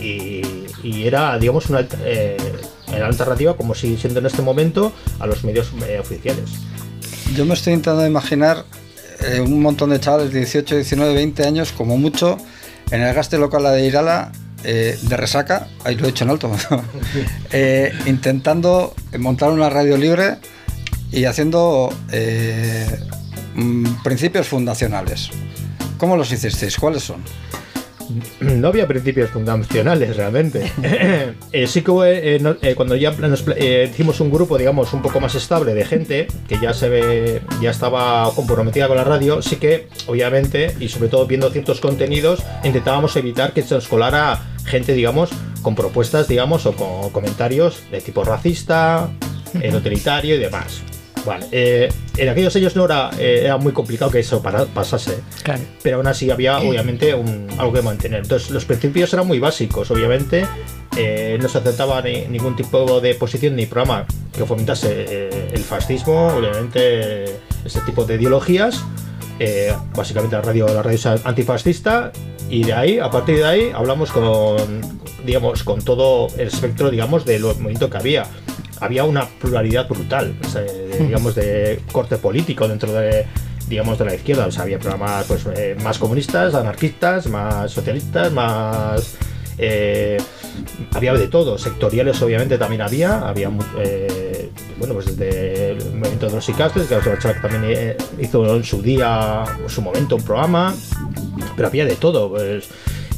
y, y era, digamos, una, era alternativa, como sigue siendo en este momento, a los medios eh, oficiales. Yo me estoy intentando imaginar eh, un montón de chavales de 18, 19, 20 años, como mucho, en el gaste local de Irala, eh, de resaca, ahí lo he dicho en alto, intentando montar una radio libre y haciendo mm, principios fundacionales. ¿Cómo los hicisteis? ¿Cuáles son? No había principios fundacionales realmente. Eh, sí que eh, no- eh, cuando ya nos eh, hicimos un grupo, digamos, un poco más estable de gente que ya se ve, ya estaba comprometida con la radio, sí que, obviamente, y sobre todo viendo ciertos contenidos, intentábamos evitar que se nos colara gente, digamos, con propuestas, digamos, o con comentarios de tipo racista, totalitario y demás. Vale, eh, en aquellos años no era, eh, era muy complicado que eso para- pasase Claro. pero aún así había obviamente un, algo que mantener. Entonces los principios eran muy básicos, obviamente eh, no se aceptaba ni- ningún tipo de posición ni programa que fomentase el fascismo, obviamente ese tipo de ideologías. Básicamente la radio, la radio es antifascista y de ahí, a partir de ahí, hablamos con, digamos, con todo el espectro, digamos, del movimiento que había. Había una pluralidad brutal, o sea, de- digamos, de corte político dentro de, digamos, de la izquierda. O sea, había programas pues, eh, más comunistas, anarquistas, más socialistas, más... eh, había de todo, sectoriales obviamente también había, había eh, bueno pues desde el movimiento de los psicastres, que también eh, hizo en su día, en su momento un programa, pero había de todo, pues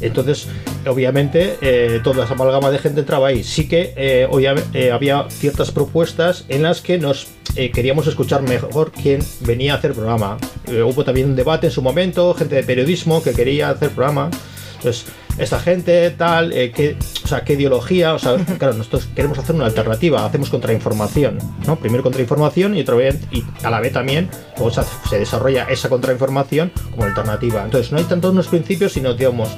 entonces obviamente eh, toda esa amalgama de gente entraba ahí. Sí que eh, eh, había ciertas propuestas en las que nos queríamos escuchar mejor quién venía a hacer programa. Hubo también un debate en su momento, gente de periodismo que quería hacer programa. Entonces, esta gente, tal, eh, qué, o sea, qué ideología, o sea, claro, nosotros queremos hacer una alternativa, hacemos contrainformación, ¿no? Primero contrainformación y otra vez, y a la vez también, hace- se desarrolla esa contrainformación como alternativa. Entonces, no hay tantos unos principios, sino, digamos,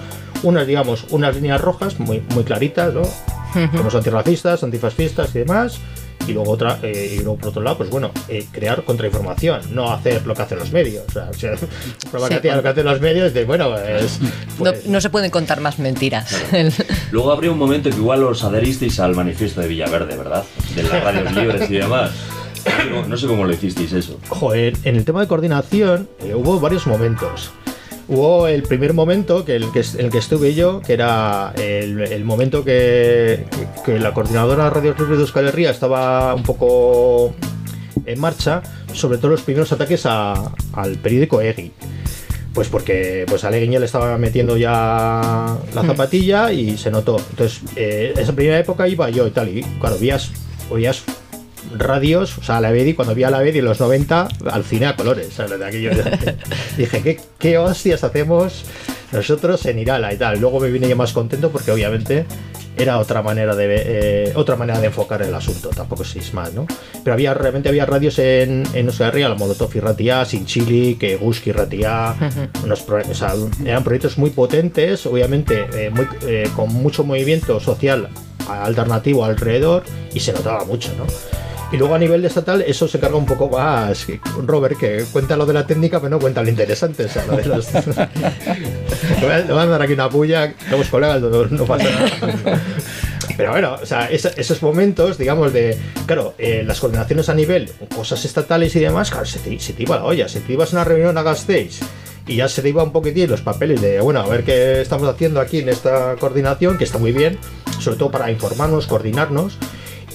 unas, digamos, unas líneas rojas muy, muy claritas, ¿no? Como son antirracistas, antifascistas y demás. Y luego otra, eh, y luego por otro lado, pues bueno, eh, crear contrainformación, no hacer lo que hacen los medios. O sea, o sea, un programa que Sí, lo que hacen los medios, de bueno, pues, No, pues, no se pueden contar más mentiras. Luego habría un momento que igual os adheristeis al manifiesto de Villaverde, ¿verdad? De las radios libres y demás. No sé cómo- No sé cómo lo hicisteis eso. Joder, en el tema de coordinación eh, hubo varios momentos. Hubo el primer momento que el que, en el que estuve yo, que era el, el momento que, que- que la coordinadora de Radio Libre de Euskal Herria estaba un poco en marcha, sobre todo los primeros ataques a- al periódico EGI. Pues porque pues a Leguiña le estaba metiendo ya la zapatilla y se notó. Entonces, eh, esa primera época iba yo y tal, y claro, vías, oías radios, o sea, la Bedi, cuando vi a la Bedi en los 90, al cine a colores, ¿sabes? De aquello, dije, ¿qué, ¿qué hostias hacemos nosotros en Irala y tal? Luego me vine yo más contento porque obviamente era otra manera de eh, otra manera de enfocar el asunto, tampoco seis más, ¿no? Pero había realmente había radios en, en Euskal Herria, la Molotov y Ratia, Sin Chili, que Guski Ratia, unos pro- o sea, eran proyectos muy potentes, obviamente eh, muy, eh, con mucho movimiento social alternativo alrededor y se notaba mucho, ¿no? Y luego a nivel estatal eso se carga un poco más. Robert, que cuenta lo de la técnica, pero no cuenta lo interesante. O sea, lo de los... le, voy a, dar aquí una puya, somos colegas, no, no pasa nada. Pero bueno, o sea, esos momentos, digamos, de, claro, eh, las coordinaciones a nivel, cosas estatales y demás, claro, se te, se te iba la olla. Si te ibas a una reunión a Gasteiz y ya se te iba un poquitín los papeles de, bueno, a ver qué estamos haciendo aquí en esta coordinación, que está muy bien, sobre todo para informarnos, coordinarnos.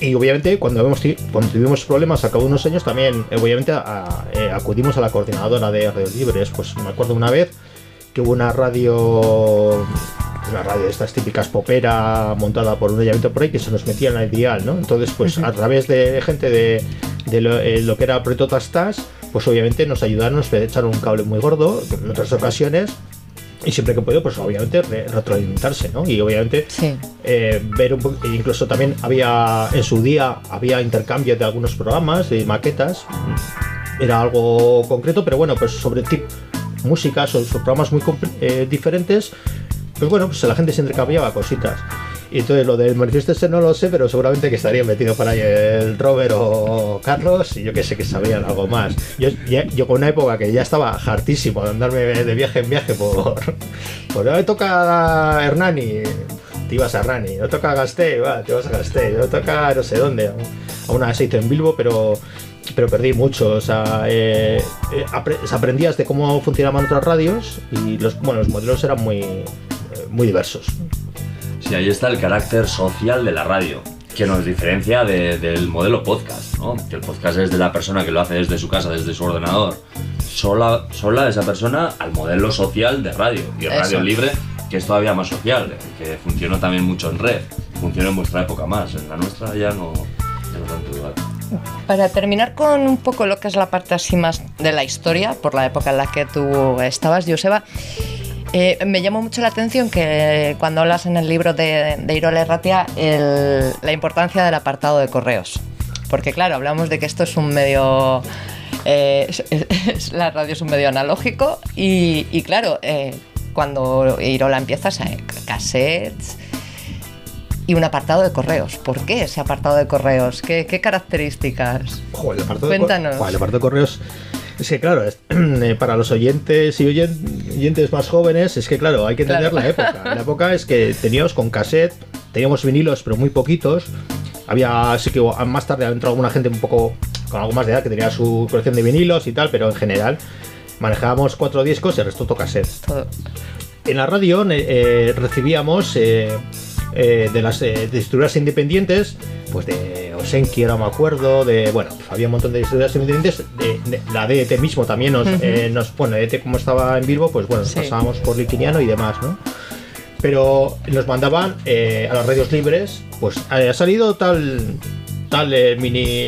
Y obviamente cuando, vemos, cuando tuvimos problemas a cabo de unos años también obviamente a- eh, acudimos a la coordinadora de radios libres pues me acuerdo una vez que hubo una radio una radio de estas típicas popera montada por un ayuntamiento por ahí que se nos metía en el dial ¿no? entonces pues a través de gente de, de lo, eh, lo que era Proyecto Tastas pues obviamente nos ayudaron nos echaron un cable muy gordo en otras ocasiones y siempre que puedo pues obviamente re- retroalimentarse ¿no? y obviamente Sí. eh, ver un po- incluso también había en su día había intercambio de algunos programas de maquetas era algo concreto pero bueno pues sobre tip música sobre, sobre programas muy eh, diferentes pues bueno pues la gente se intercambiaba cositas y entonces lo del manifiesto ese no lo sé pero seguramente que estaría metido por ahí el Robert o Carlos y yo que sé que sabían algo más yo, yo con una época que ya estaba hartísimo de andarme de viaje en viaje por por me toca Hernani te ibas a Hernani, no toca Gasté, va, te vas a Gasté, no toca no sé dónde, a una se hizo en Bilbo, pero pero perdí mucho, o sea, eh, eh, aprendías de cómo funcionaban otras radios y los, bueno, los modelos eran muy, eh, muy diversos. Sí, ahí está el carácter social de la radio, que nos diferencia de- del modelo podcast, ¿no? Que el podcast es de la persona que lo hace desde su casa, desde su ordenador. Sola, sola esa persona al modelo social de radio. Y Eso. radio libre, que es todavía más social, que funcionó también mucho en red. Funcionó en vuestra época más, en la nuestra ya no, ya no tanto igual. Para terminar con un poco lo que es la parte así más de la historia, por la época en la que tú estabas, Joseba, eh, me llamó mucho la atención que cuando hablas en el libro de, de Irola Erratia el- la importancia del apartado de correos. Porque claro, hablamos de que esto es un medio... eh, es- es- la radio es un medio analógico y, y claro, eh, cuando Irola empieza, sea, cassettes, y un apartado de correos. ¿Por qué ese apartado de correos? ¿Qué, qué características? El apartado de Cuéntanos. Joder, el apartado de correos. Es que claro, es- eh, para los oyentes y oyen- oyentes más jóvenes, es que claro, hay que entender Claro. la época. La época es que teníamos con cassette, teníamos vinilos, pero muy poquitos. Había, sí que más tarde ha entrado alguna gente un poco con algo más de edad que tenía su colección de vinilos y tal, pero en general manejábamos cuatro discos y el resto todo cassette Todo. en la radio eh, recibíamos eh, eh, de las eh, distribuidoras independientes, pues de Osenki, ahora me acuerdo, de, bueno, pues había un montón de distribuidoras independientes, de, de- la DET mismo también nos, Ujú. eh, nos bueno, DET como estaba en Bilbo, pues bueno, nos Sí. pasábamos por Liquiniano y demás, ¿no? Pero nos mandaban eh, a las radios libres, pues eh, ha salido tal, tal mini...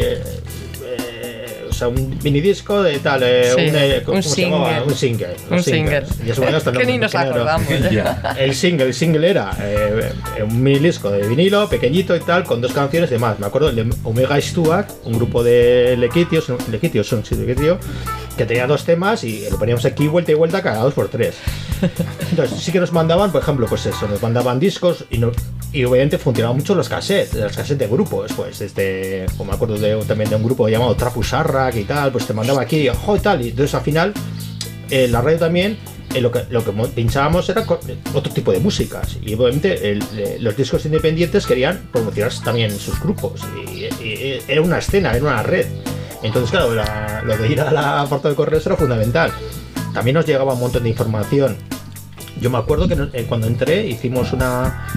sea, un mini disco de tal, eh, Sí, un, eh, un ¿cómo se llamaba? single. Un single. Un single. Y eso bueno, hasta el que ni nos acordamos. ¿eh? El single, el single era eh, un mini disco de vinilo, pequeñito y tal, con dos canciones de más. Me acuerdo el de Omega Stuart, un grupo de Lequitios, Lequitios son, sí, Lequitio, que tenía dos temas y lo poníamos aquí vuelta y vuelta cada dos por tres. Entonces sí que nos mandaban, por ejemplo, pues eso, nos mandaban discos y, no, y obviamente funcionaban mucho los cassettes, las cassettes de grupos, pues este, como me acuerdo de, también de un grupo llamado Trapusarrak y tal, pues te mandaba aquí, ojo y tal, y entonces al final en la radio también eh, lo que, lo que mo- pinchábamos era eh, otro tipo de músicas y obviamente el- eh, los discos independientes querían promocionar también sus grupos y, y- y era una escena, era una red entonces claro, la- lo de ir a la apartado de correos era fundamental. También nos llegaba un montón de información. Yo me acuerdo que eh, cuando entré hicimos una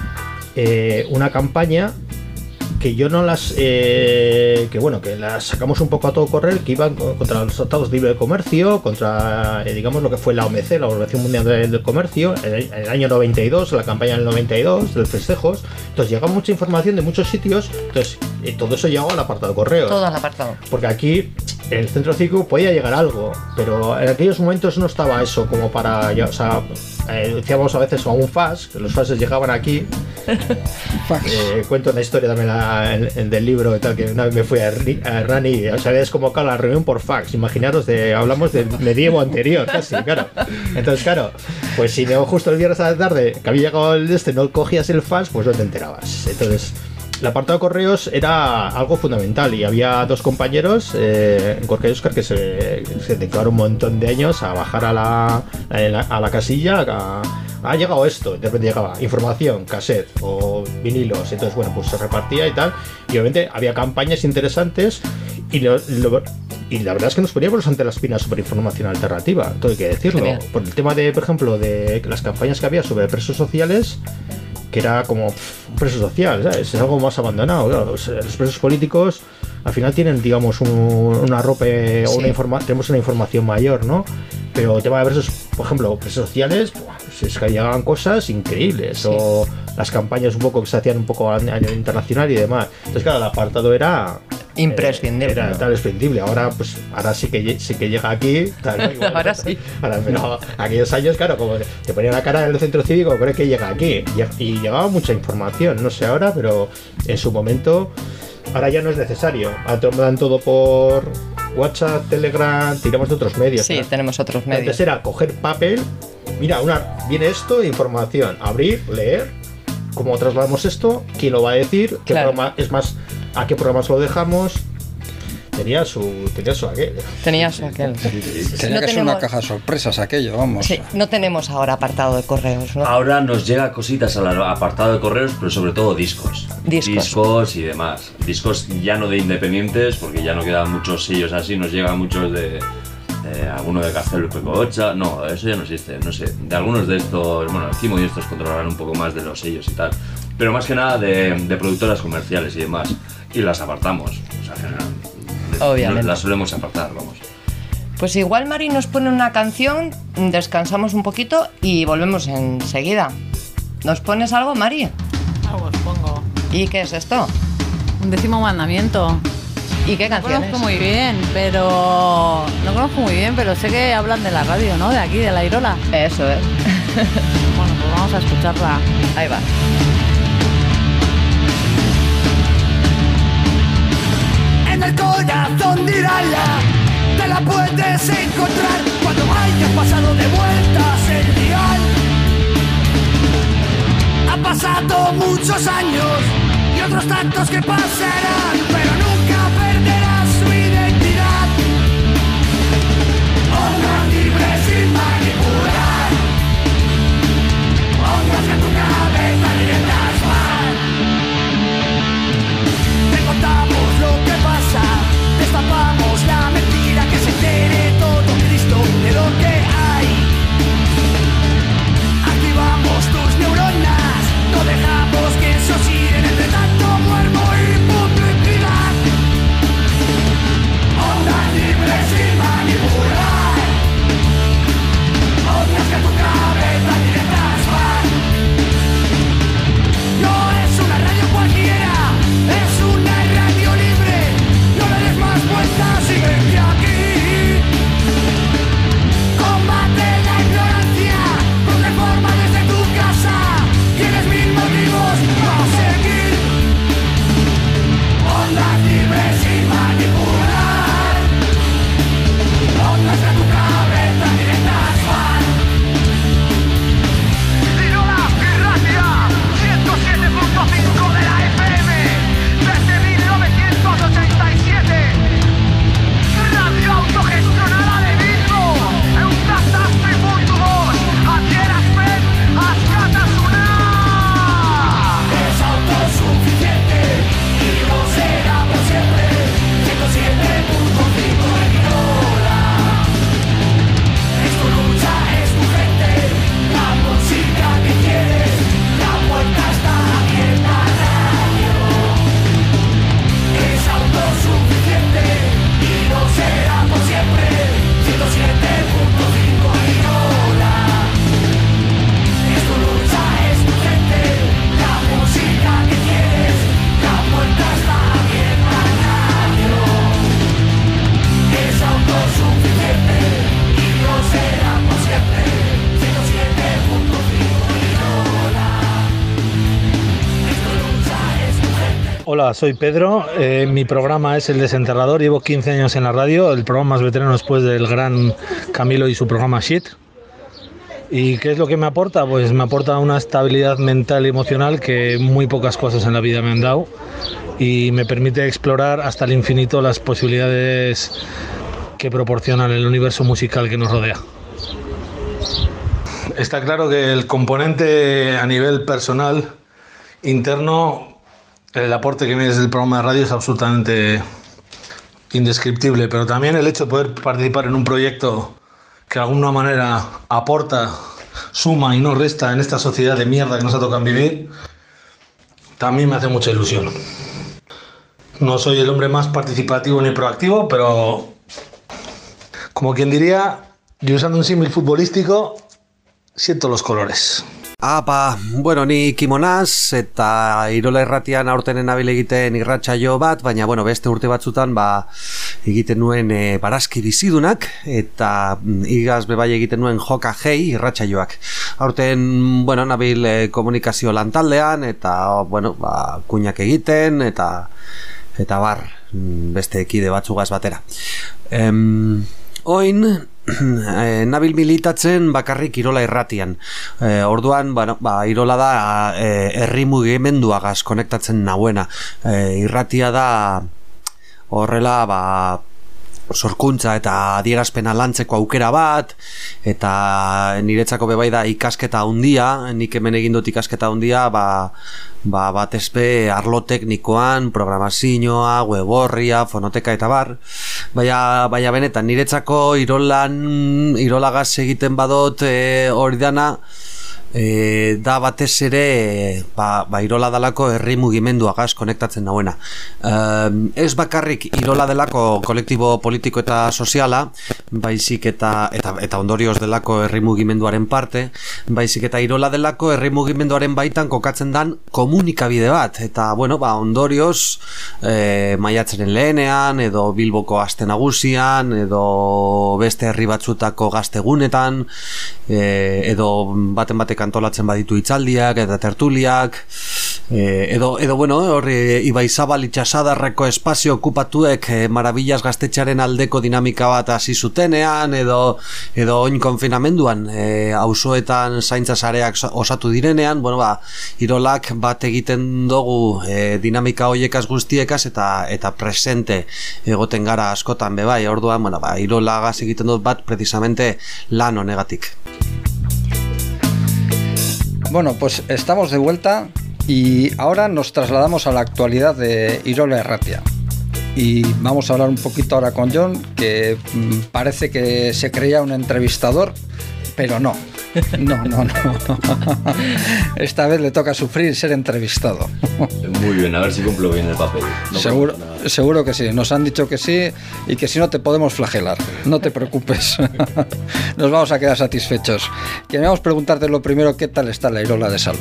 eh, una campaña que yo no las eh, que bueno que las sacamos un poco a todo correr que iban co- contra los tratados de libre comercio contra eh, digamos lo que fue la OMC la Organización Mundial del Comercio en el, el año 92 la campaña del 92 de los festejos entonces llegaba mucha información de muchos sitios entonces eh, todo eso llegaba al apartado correo Todo al apartado. porque aquí en el centro cívico podía llegar algo, pero en aquellos momentos no estaba eso como para, o sea, eh, decíamos a veces a un fax, que los faxes llegaban aquí. Eh, cuento una historia también la- en- en del libro y tal, que una vez me fui a, Rani y os había desconvocado la reunión por fax. Imaginaros, de, hablamos del medievo anterior, casi, claro. Entonces, claro, pues si no justo el viernes a la tarde que había llegado el este, no cogías el fax, pues no te enterabas. Entonces, el apartado de correos era algo fundamental y había dos compañeros, eh, Gorka y Oscar, que se, se dedicaron un montón de años a bajar a la, a la, a la casilla. a- ha llegado esto, de repente llegaba información, cassette o vinilos, entonces bueno, pues se repartía y tal. Y obviamente había campañas interesantes y, lo- lo- y la verdad es que nos poníamos ante las espinas sobre información alternativa, todo hay que decirlo. Por el tema de, por ejemplo, de las campañas que había sobre presos sociales, que era como pff, un preso social, ¿sabes? Es algo más abandonado. claro, los, los presos políticos al final tienen, digamos, un- una ropa o una informa tenemos una información mayor, ¿no? Pero el tema de presos, por ejemplo, presos sociales, pues es que llegaban cosas increíbles. O las campañas un poco que se hacían un poco a nivel internacional y demás. Entonces, claro, el apartado era Imprescindible. era tal imprescindible. Ahora, pues, ahora sí que, sí que llega aquí. tal, ¿no? Igual- Ahora sí. Ahora, pero aquellos años, claro, como te ponían la cara en el centro cívico, creo que llega aquí. Y, y llegaba mucha información, no sé ahora, pero en su momento, ahora ya no es necesario. Ahora te lo dan todo por WhatsApp, Telegram, tiramos de otros medios. Sí, tenemos otros Antes medios. era coger papel, mira, una, viene esto, información, abrir, leer, cómo trasladamos esto, quién lo va a decir, qué Claro. programa, es más, a qué programas lo dejamos. Tenía su, tenía su aquel. Tenía su aquel. Tenía No que ser una caja de sorpresas aquello, vamos. Sí, no tenemos ahora apartado de correos, ¿no? Ahora nos llega cositas al apartado de correos, pero sobre todo discos. Discos. y demás. Discos ya no de independientes, porque ya no quedan muchos sellos así, nos llegan muchos de. eh, alguno de Castelo y Peco Ocha, no, eso ya no existe, no sé. De algunos de estos, bueno, Kimo y estos controlarán un poco más de los sellos y tal. Pero más que nada de, de productoras comerciales y demás. Y las apartamos. O sea, Obviamente. Las solemos apartar, vamos. Pues igual Mari nos pone una canción, descansamos un poquito y volvemos enseguida. ¿Nos pones algo, Mari? Algo os pongo. ¿Y qué es esto? Un décimo mandamiento. ¿Y qué No canción conozco es? muy bien, pero. No conozco muy bien, pero sé que hablan de la radio, ¿no? De aquí, de la Irola. Eso es. Bueno, pues vamos a escucharla. Ahí va. En el corazón de Irala te la puedes encontrar cuando hayas pasado de vueltas el dial. Ha pasado muchos años y otros tantos que pasarán, pero Soy Pedro. Eh, mi programa es El Desenterrador. Llevo 15 años en la radio. El programa más veterano después del gran Camilo y su programa Shit. ¿Y qué es lo que me aporta? Pues me aporta una estabilidad mental y emocional que muy pocas cosas en la vida me han dado. Y me permite explorar hasta el infinito las posibilidades que proporcionan el universo musical que nos rodea. Está claro que el componente a nivel personal interno el aporte que viene desde el programa de radio es absolutamente indescriptible, pero también el hecho de poder participar en un proyecto que de alguna manera aporta suma y no resta en esta sociedad de mierda que nos ha tocado vivir, también me hace mucha ilusión. No soy el hombre más participativo ni proactivo, pero como quien diría, y usando un símil futbolístico, siento los colores. Apa, bueno, ni kimonaz eta Irola Irratian aurtenen abil egiten irratsaio bat, baina bueno, beste urte batzutan ba egiten nuen e, barazki bizidunak eta mm, igaz bebai egiten nuen joka jei irratsaioak. Aurten, bueno, nabil e, komunikazio lantaldean eta bueno, ba kuinak egiten eta eta bar mm, beste ekide batzugaz batera. Em, oin e, nabil militatzen bakarrik irola irratian. E, orduan, bueno, ba, irola da e, herri mugimenduagaz konektatzen nauena. E, irratia da horrela ba, sorkuntza eta adierazpena lantzeko aukera bat eta niretzako bebai da ikasketa handia nik hemen egin dut ikasketa handia ba, ba, batez be arlo teknikoan programazioa, web horria fonoteka eta bar. Baina, baina benetan niretzako irolan irolagaz egiten badot e, hori dana e, da batez ere ba, ba irola dalako herri mugimenduagaz konektatzen nauena. E, ez bakarrik irola delako kolektibo politiko eta soziala baizik eta, eta, eta ondorioz delako herri mugimenduaren parte baizik eta irola delako herri mugimenduaren baitan kokatzen dan komunikabide bat. Eta bueno ba ondorioz e, maiatzaren lehenean edo bilboko aste nagusian edo beste herri batzutako gaztegunetan e, edo baten batek antolatzen baditu hitzaldiak eta tertuliak e, edo, edo bueno horri Ibai Zabal itxasadarreko espazio okupatuek e, marabillas gaztetxaren aldeko dinamika bat hasi zutenean edo edo oin konfinamenduan e, auzoetan zaintza sareak osatu direnean bueno ba irolak bat egiten dugu e, dinamika hoiekaz guztiekaz eta eta presente egoten gara askotan bebai orduan bueno ba irolagaz egiten dut bat precisamente lan honegatik Bueno, pues estamos de vuelta y ahora nos trasladamos a la actualidad de Irola Erratia. Y vamos a hablar un poquito ahora con John, que mm, parece que se creía un entrevistador, pero no. No, no, no. Esta vez le toca sufrir ser entrevistado. Muy bien, a ver si cumplo bien el papel. No seguro, seguro que sí. Nos han dicho que sí y que si no te podemos flagelar. No te preocupes. Nos vamos a quedar satisfechos. Queríamos preguntarte lo primero, ¿qué tal está la Irola de salud?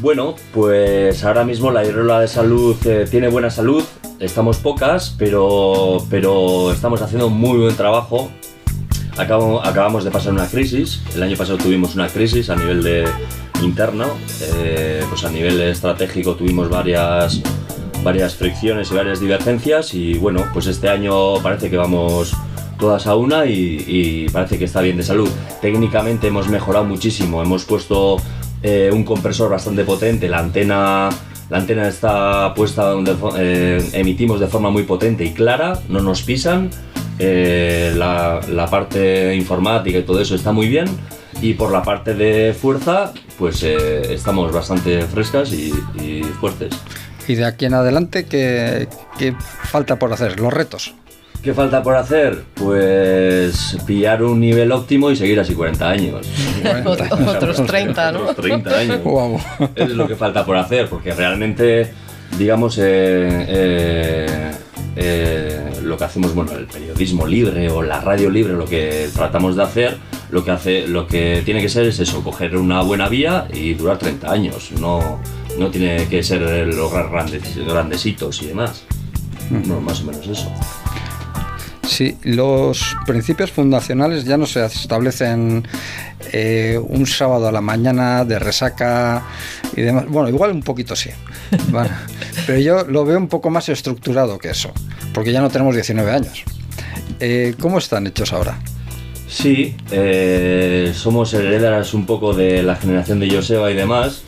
Bueno, pues ahora mismo la Irola de Salud eh, tiene buena salud. Estamos pocas, pero, pero estamos haciendo muy buen trabajo. Acabo- acabamos de pasar una crisis. El año pasado tuvimos una crisis a nivel de interno. eh, pues a nivel estratégico tuvimos varias, varias fricciones y varias divergencias. Y bueno, pues este año parece que vamos todas a una y, y parece que está bien de salud. Técnicamente hemos mejorado muchísimo. Hemos puesto eh, un compresor bastante potente. La antena, la antena está puesta donde eh, emitimos de forma muy potente y clara. No nos pisan. Eh, la, la parte informática y todo eso está muy bien. Y por la parte de fuerza, pues eh, estamos bastante frescas y, y fuertes. Y de aquí en adelante, ¿qué, qué falta por hacer? Los retos. ¿Qué falta por hacer? Pues pillar un nivel óptimo y seguir así 40 años. Otros 30, ¿no? Otros 30 años. Wow. Eso es lo que falta por hacer, porque realmente, digamos, eh, eh, eh, lo que hacemos, bueno, el periodismo libre o la radio libre, lo que tratamos de hacer, lo que hace, lo que tiene que ser es eso, coger una buena vía y durar 30 años. No, no tiene que ser lograr grandes, grandesitos y demás. No, más o menos eso. Sí, los principios fundacionales ya no se establecen eh, un sábado a la mañana de resaca y demás. Bueno, igual un poquito sí. Pero yo lo veo un poco más estructurado que eso, porque ya no tenemos 19 años. Eh, ¿Cómo están hechos ahora? Sí, eh, somos herederas un poco de la generación de Joseba y demás.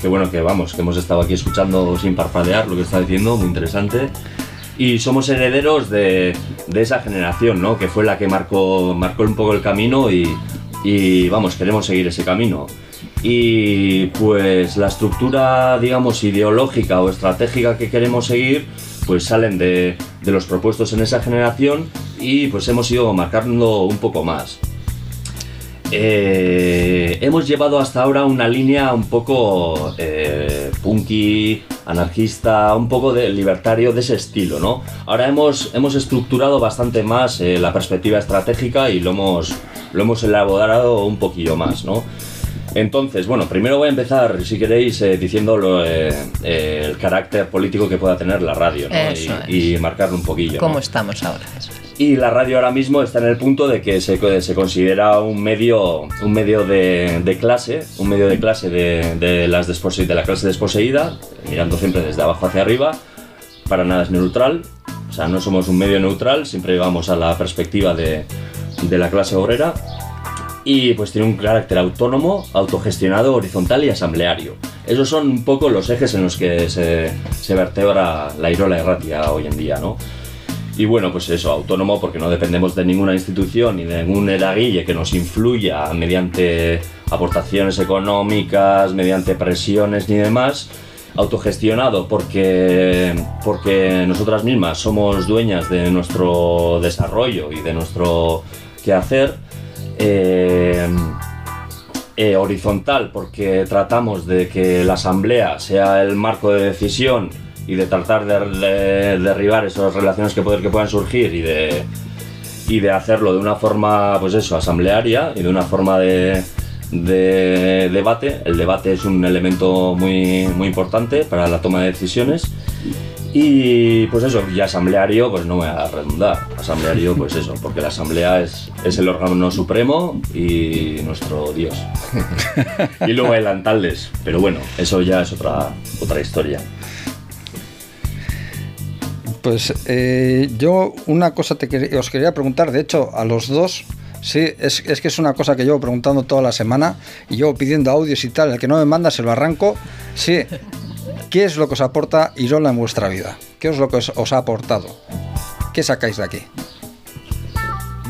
Que bueno, que vamos, que hemos estado aquí escuchando sin parpadear lo que está diciendo, muy interesante. Y somos herederos de, de esa generación, ¿no? Que fue la que marcó, marcó un poco el camino y, y vamos, queremos seguir ese camino. Y pues la estructura, digamos, ideológica o estratégica que queremos seguir, pues salen de, de los propuestos en esa generación y pues hemos ido marcando un poco más. Eh, hemos llevado hasta ahora una línea un poco eh, punky, anarquista, un poco de libertario de ese estilo, ¿no? Ahora hemos, hemos estructurado bastante más eh, la perspectiva estratégica y lo hemos, lo hemos elaborado un poquillo más, ¿no? Entonces, bueno, primero voy a empezar, si queréis, eh, diciendo lo, eh, eh, el carácter político que pueda tener la radio, ¿no? Eso y, y marcarlo un poquillo. ¿no? ¿Cómo estamos ahora? Eso es. Y la radio ahora mismo está en el punto de que se, se considera un medio, un medio de, de clase, un medio de clase de, de las de la clase desposeída, mirando siempre desde abajo hacia arriba, para nada es neutral, o sea, no somos un medio neutral, siempre vamos a la perspectiva de, de la clase obrera y pues tiene un carácter autónomo, autogestionado, horizontal y asambleario. Esos son un poco los ejes en los que se, se vertebra la Irola Erratia hoy en día, ¿no? Y bueno, pues eso, autónomo porque no dependemos de ninguna institución ni de ningún eraguille que nos influya mediante aportaciones económicas, mediante presiones ni demás. Autogestionado porque, porque nosotras mismas somos dueñas de nuestro desarrollo y de nuestro quehacer. Eh, eh, horizontal porque tratamos de que la asamblea sea el marco de decisión y de tratar de, de- derribar esas relaciones que, poder, que puedan surgir y de, y de hacerlo de una forma, pues eso, asamblearia y de una forma de, de debate. El debate es un elemento muy, muy importante para la toma de decisiones. Y pues eso, y asambleario, pues no voy a redundar. Asambleario, pues eso, porque la asamblea es, es el órgano supremo y nuestro Dios. y luego el Antaldes, pero bueno, eso ya es otra, otra historia. Pues eh, yo una cosa te os quería preguntar, de hecho, a los dos, sí, es, es que es una cosa que llevo preguntando toda la semana y llevo pidiendo audios y tal, el que no me manda se lo arranco. Sí, ¿qué es lo que os aporta Irola en vuestra vida? ¿Qué es lo que os, os ha aportado? ¿Qué sacáis de aquí?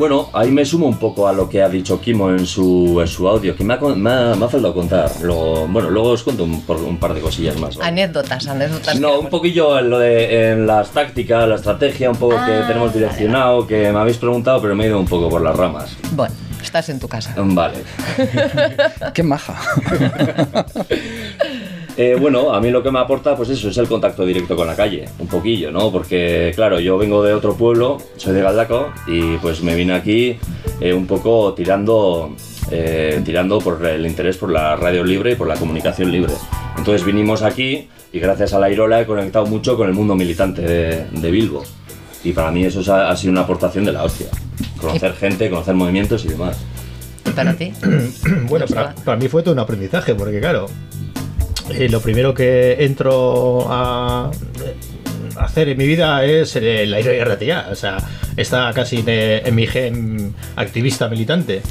Bueno, ahí me sumo un poco a lo que ha dicho Kimo en su, en su audio, que me ha, me ha- me ha faltado contar. Luego, bueno, luego os cuento un, por- un par de cosillas más. ¿vale? Anécdotas, anécdotas. No, un poquillo en lo de en las tácticas, la estrategia, un poco que Ah, tenemos direccionado, que me habéis preguntado, pero me he ido un poco por las ramas. Bueno, estás en tu casa. Vale. ¡Qué maja! Eh, bueno, a mí lo que me aporta, pues eso, es el contacto directo con la calle, un poquillo, ¿no? Porque, claro, yo vengo de otro pueblo, soy de Galdaco, y pues me vine aquí eh, un poco tirando, eh, tirando por el interés por la radio libre y por la comunicación libre. Entonces vinimos aquí y gracias a la Irola he conectado mucho con el mundo militante de, de Bilbo. Y para mí eso ha, ha sido una aportación de la hostia. Conocer gente, conocer movimientos y demás. ¿Para ti? bueno, para, para mí fue todo un aprendizaje, porque claro, eh, lo primero que entro a a hacer en mi vida es eh, la IRTA, o sea, está casi en mi gen activista militante.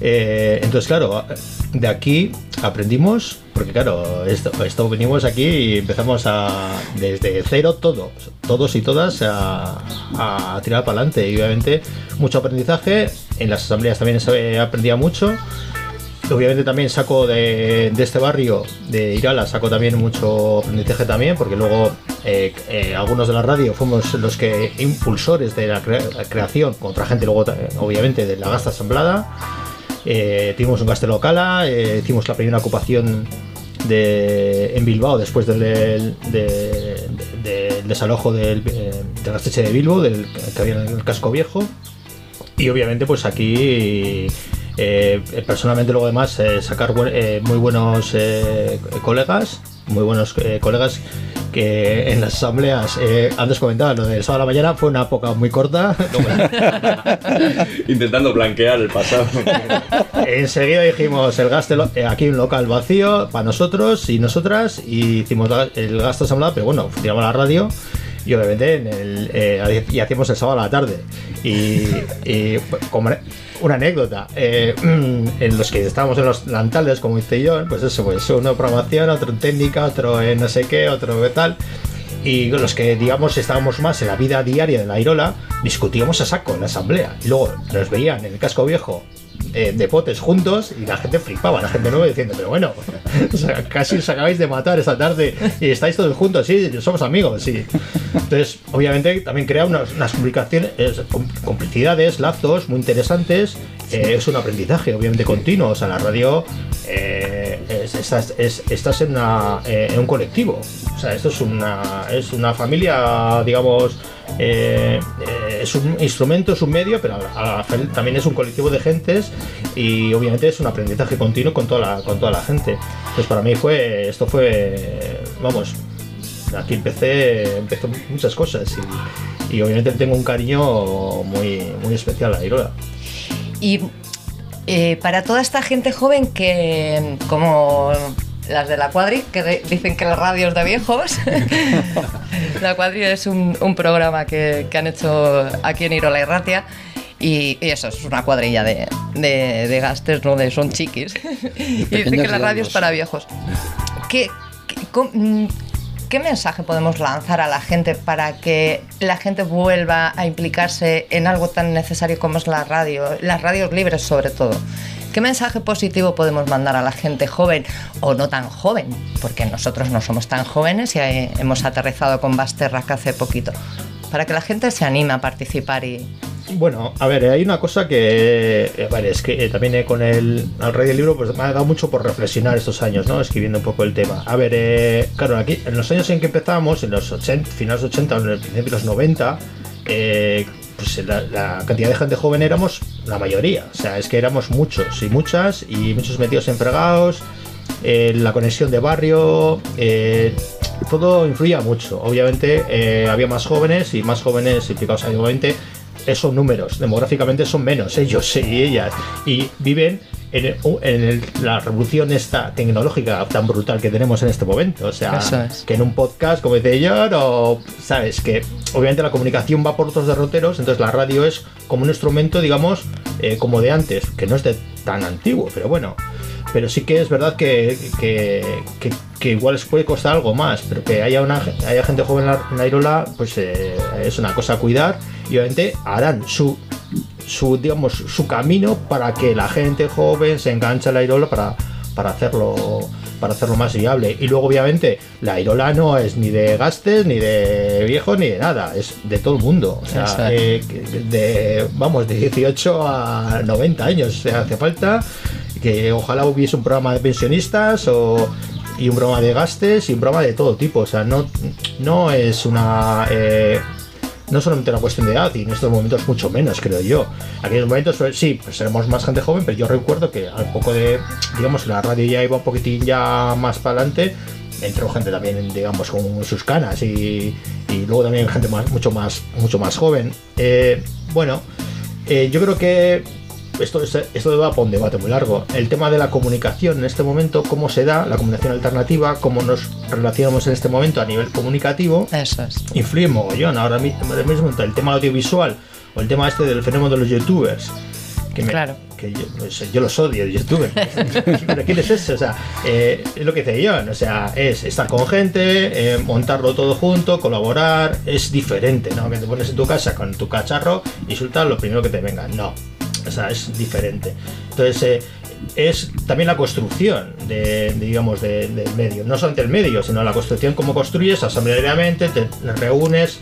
Eh, entonces, claro, de aquí aprendimos, porque claro, esto, venimos aquí y empezamos a, desde cero todos, todos y todas a, a tirar para adelante. Y obviamente mucho aprendizaje, en las asambleas también se aprendía mucho. Obviamente también saco de, de este barrio, de Irala, saco también mucho aprendizaje también, porque luego eh, eh, algunos de la radio fuimos los que impulsores de la, cre- la creación, con otra gente luego eh, obviamente de la gasta asamblada. Tuvimos un gaste local, hicimos la primera ocupación de, en Bilbao después del, de- de- desalojo del, del gasteche de Bilbo, del que había en el casco viejo. Y obviamente pues aquí eh, personalmente luego además eh, sacar buen- eh, muy buenos colegas, muy buenos colegas que en las asambleas, antes comentaba lo del sábado a la mañana, fue una época muy corta. Intentando blanquear el pasado. Enseguida dijimos el gasto, aquí un local vacío para nosotros y nosotras y hicimos el gasto asamblea, pero bueno, tiramos la radio y obviamente en eh, y hacíamos el sábado a la tarde. Y, como una anécdota, eh, en los que estábamos en los lantales, como dice yo, pues eso, pues uno en programación, otro en técnica, otro en no sé qué, otro en tal. Y los que, digamos, estábamos más en la vida diaria de la Irola, discutíamos a saco en la asamblea. Y luego nos veían en el casco viejo eh, de potes juntos y la gente flipaba, la gente nueva diciendo, pero bueno, casi os acabáis de matar esta tarde y estáis todos juntos, sí, somos amigos, sí. Entonces, obviamente, también crea unas, unas comunicaciones, es, com- complicidades, lazos muy interesantes eh, es un aprendizaje, obviamente continuo. O sea, la radio eh, es- estás, es- estás en, una, eh, en un colectivo. O sea, esto es una, es una familia, digamos, eh, eh, es un instrumento, es un medio, pero también es un colectivo de gentes y obviamente es un aprendizaje continuo con toda la, con toda la gente. Pues para mí fue, esto fue, vamos, aquí empecé, empecé muchas cosas y, y obviamente tengo un cariño muy, muy especial a Irola. Y eh, para toda esta gente joven que, como las de la cuadri, que dicen que la radio es de viejos, la cuadri es un, un programa que, que han hecho aquí en Irola y Ratia. Y, y eso, es una cuadrilla de, de, de gastes, ¿no? De son chiquis. y dicen que la radio es para viejos. ¿Qué, qué mensaje podemos lanzar a la gente para que la gente vuelva a implicarse en algo tan necesario como es la radio, las radios libres sobre todo? ¿Qué mensaje positivo podemos mandar a la gente joven o no tan joven? Porque nosotros no somos tan jóvenes y eh, hemos aterrizado con Basterrac hace poquito. Para que la gente se anime a participar y... Bueno, a ver, hay una cosa que, eh, vale, es que eh, también eh, con el, al rey del libro, pues me ha dado mucho por reflexionar estos años, ¿no? Escribiendo un poco el tema. A ver, eh, claro, aquí, en los años en que empezamos, en los 80, finales 80 o en el principio de los 90, eh, pues la, cantidad de gente joven éramos la mayoría. O sea, es que éramos muchos y muchas, y muchos metidos en fregados, eh, la conexión de barrio, eh, todo influía mucho. Obviamente eh, había más jóvenes y más jóvenes implicados. Obviamente son números, demográficamente son menos ellos y ellas. Y viven en, la revolución esta tecnológica tan brutal que tenemos en este momento. O sea, es. que en un podcast, como dice yo, o sabes que obviamente la comunicación va por otros derroteros, entonces la radio es como un instrumento, digamos, eh, como de antes, que no es de tan antiguo, pero bueno. Pero sí que es verdad que, que, que- que igual les puede costar algo más, pero que haya, una, haya gente joven en la, en la Irola, pues eh, es una cosa a cuidar y obviamente harán su, su, digamos, su camino para que la gente joven se enganche a la Irola para, para hacerlo para hacerlo más viable. Y luego obviamente la Irola no es ni de gastes ni de viejos ni de nada es de todo el mundo. O sea eh, de vamos de 18 a 90 años o sea, hace falta que ojalá hubiese un programa de pensionistas o y un programa de gastes y un programa de todo tipo. O sea no no es una eh, no solamente una cuestión de edad y en estos momentos mucho menos creo yo. Aquellos momentos pues, sí pues seremos más gente joven pero yo recuerdo que al poco de digamos la radio ya iba un poquitín ya más para adelante entró gente también digamos con sus canas y, y luego también gente más, mucho más mucho más joven. Eh, bueno eh, yo creo que esto, es- esto va para un debate muy largo. El tema de la comunicación en este momento, cómo se da la comunicación alternativa, cómo nos relacionamos en este momento a nivel comunicativo, Eso es. influye mogollón. Ahora mi- ahora mismo el tema audiovisual o el tema este del fenómeno de los youtubers. Que me- Claro. que yo, pues, yo los odio, youtubers. Pero ¿quién es ese? O sea, eh, es lo que dice John. O sea, es estar con gente, eh, montarlo todo junto, colaborar. Es diferente, ¿no? Que te pones en tu casa con tu cacharro y sueltas lo primero que te venga. No. O sea, es diferente. Entonces, eh, es también la construcción de, de, digamos, de- del medio. No solamente el medio, sino la construcción, cómo construyes asambleariamente, te reúnes,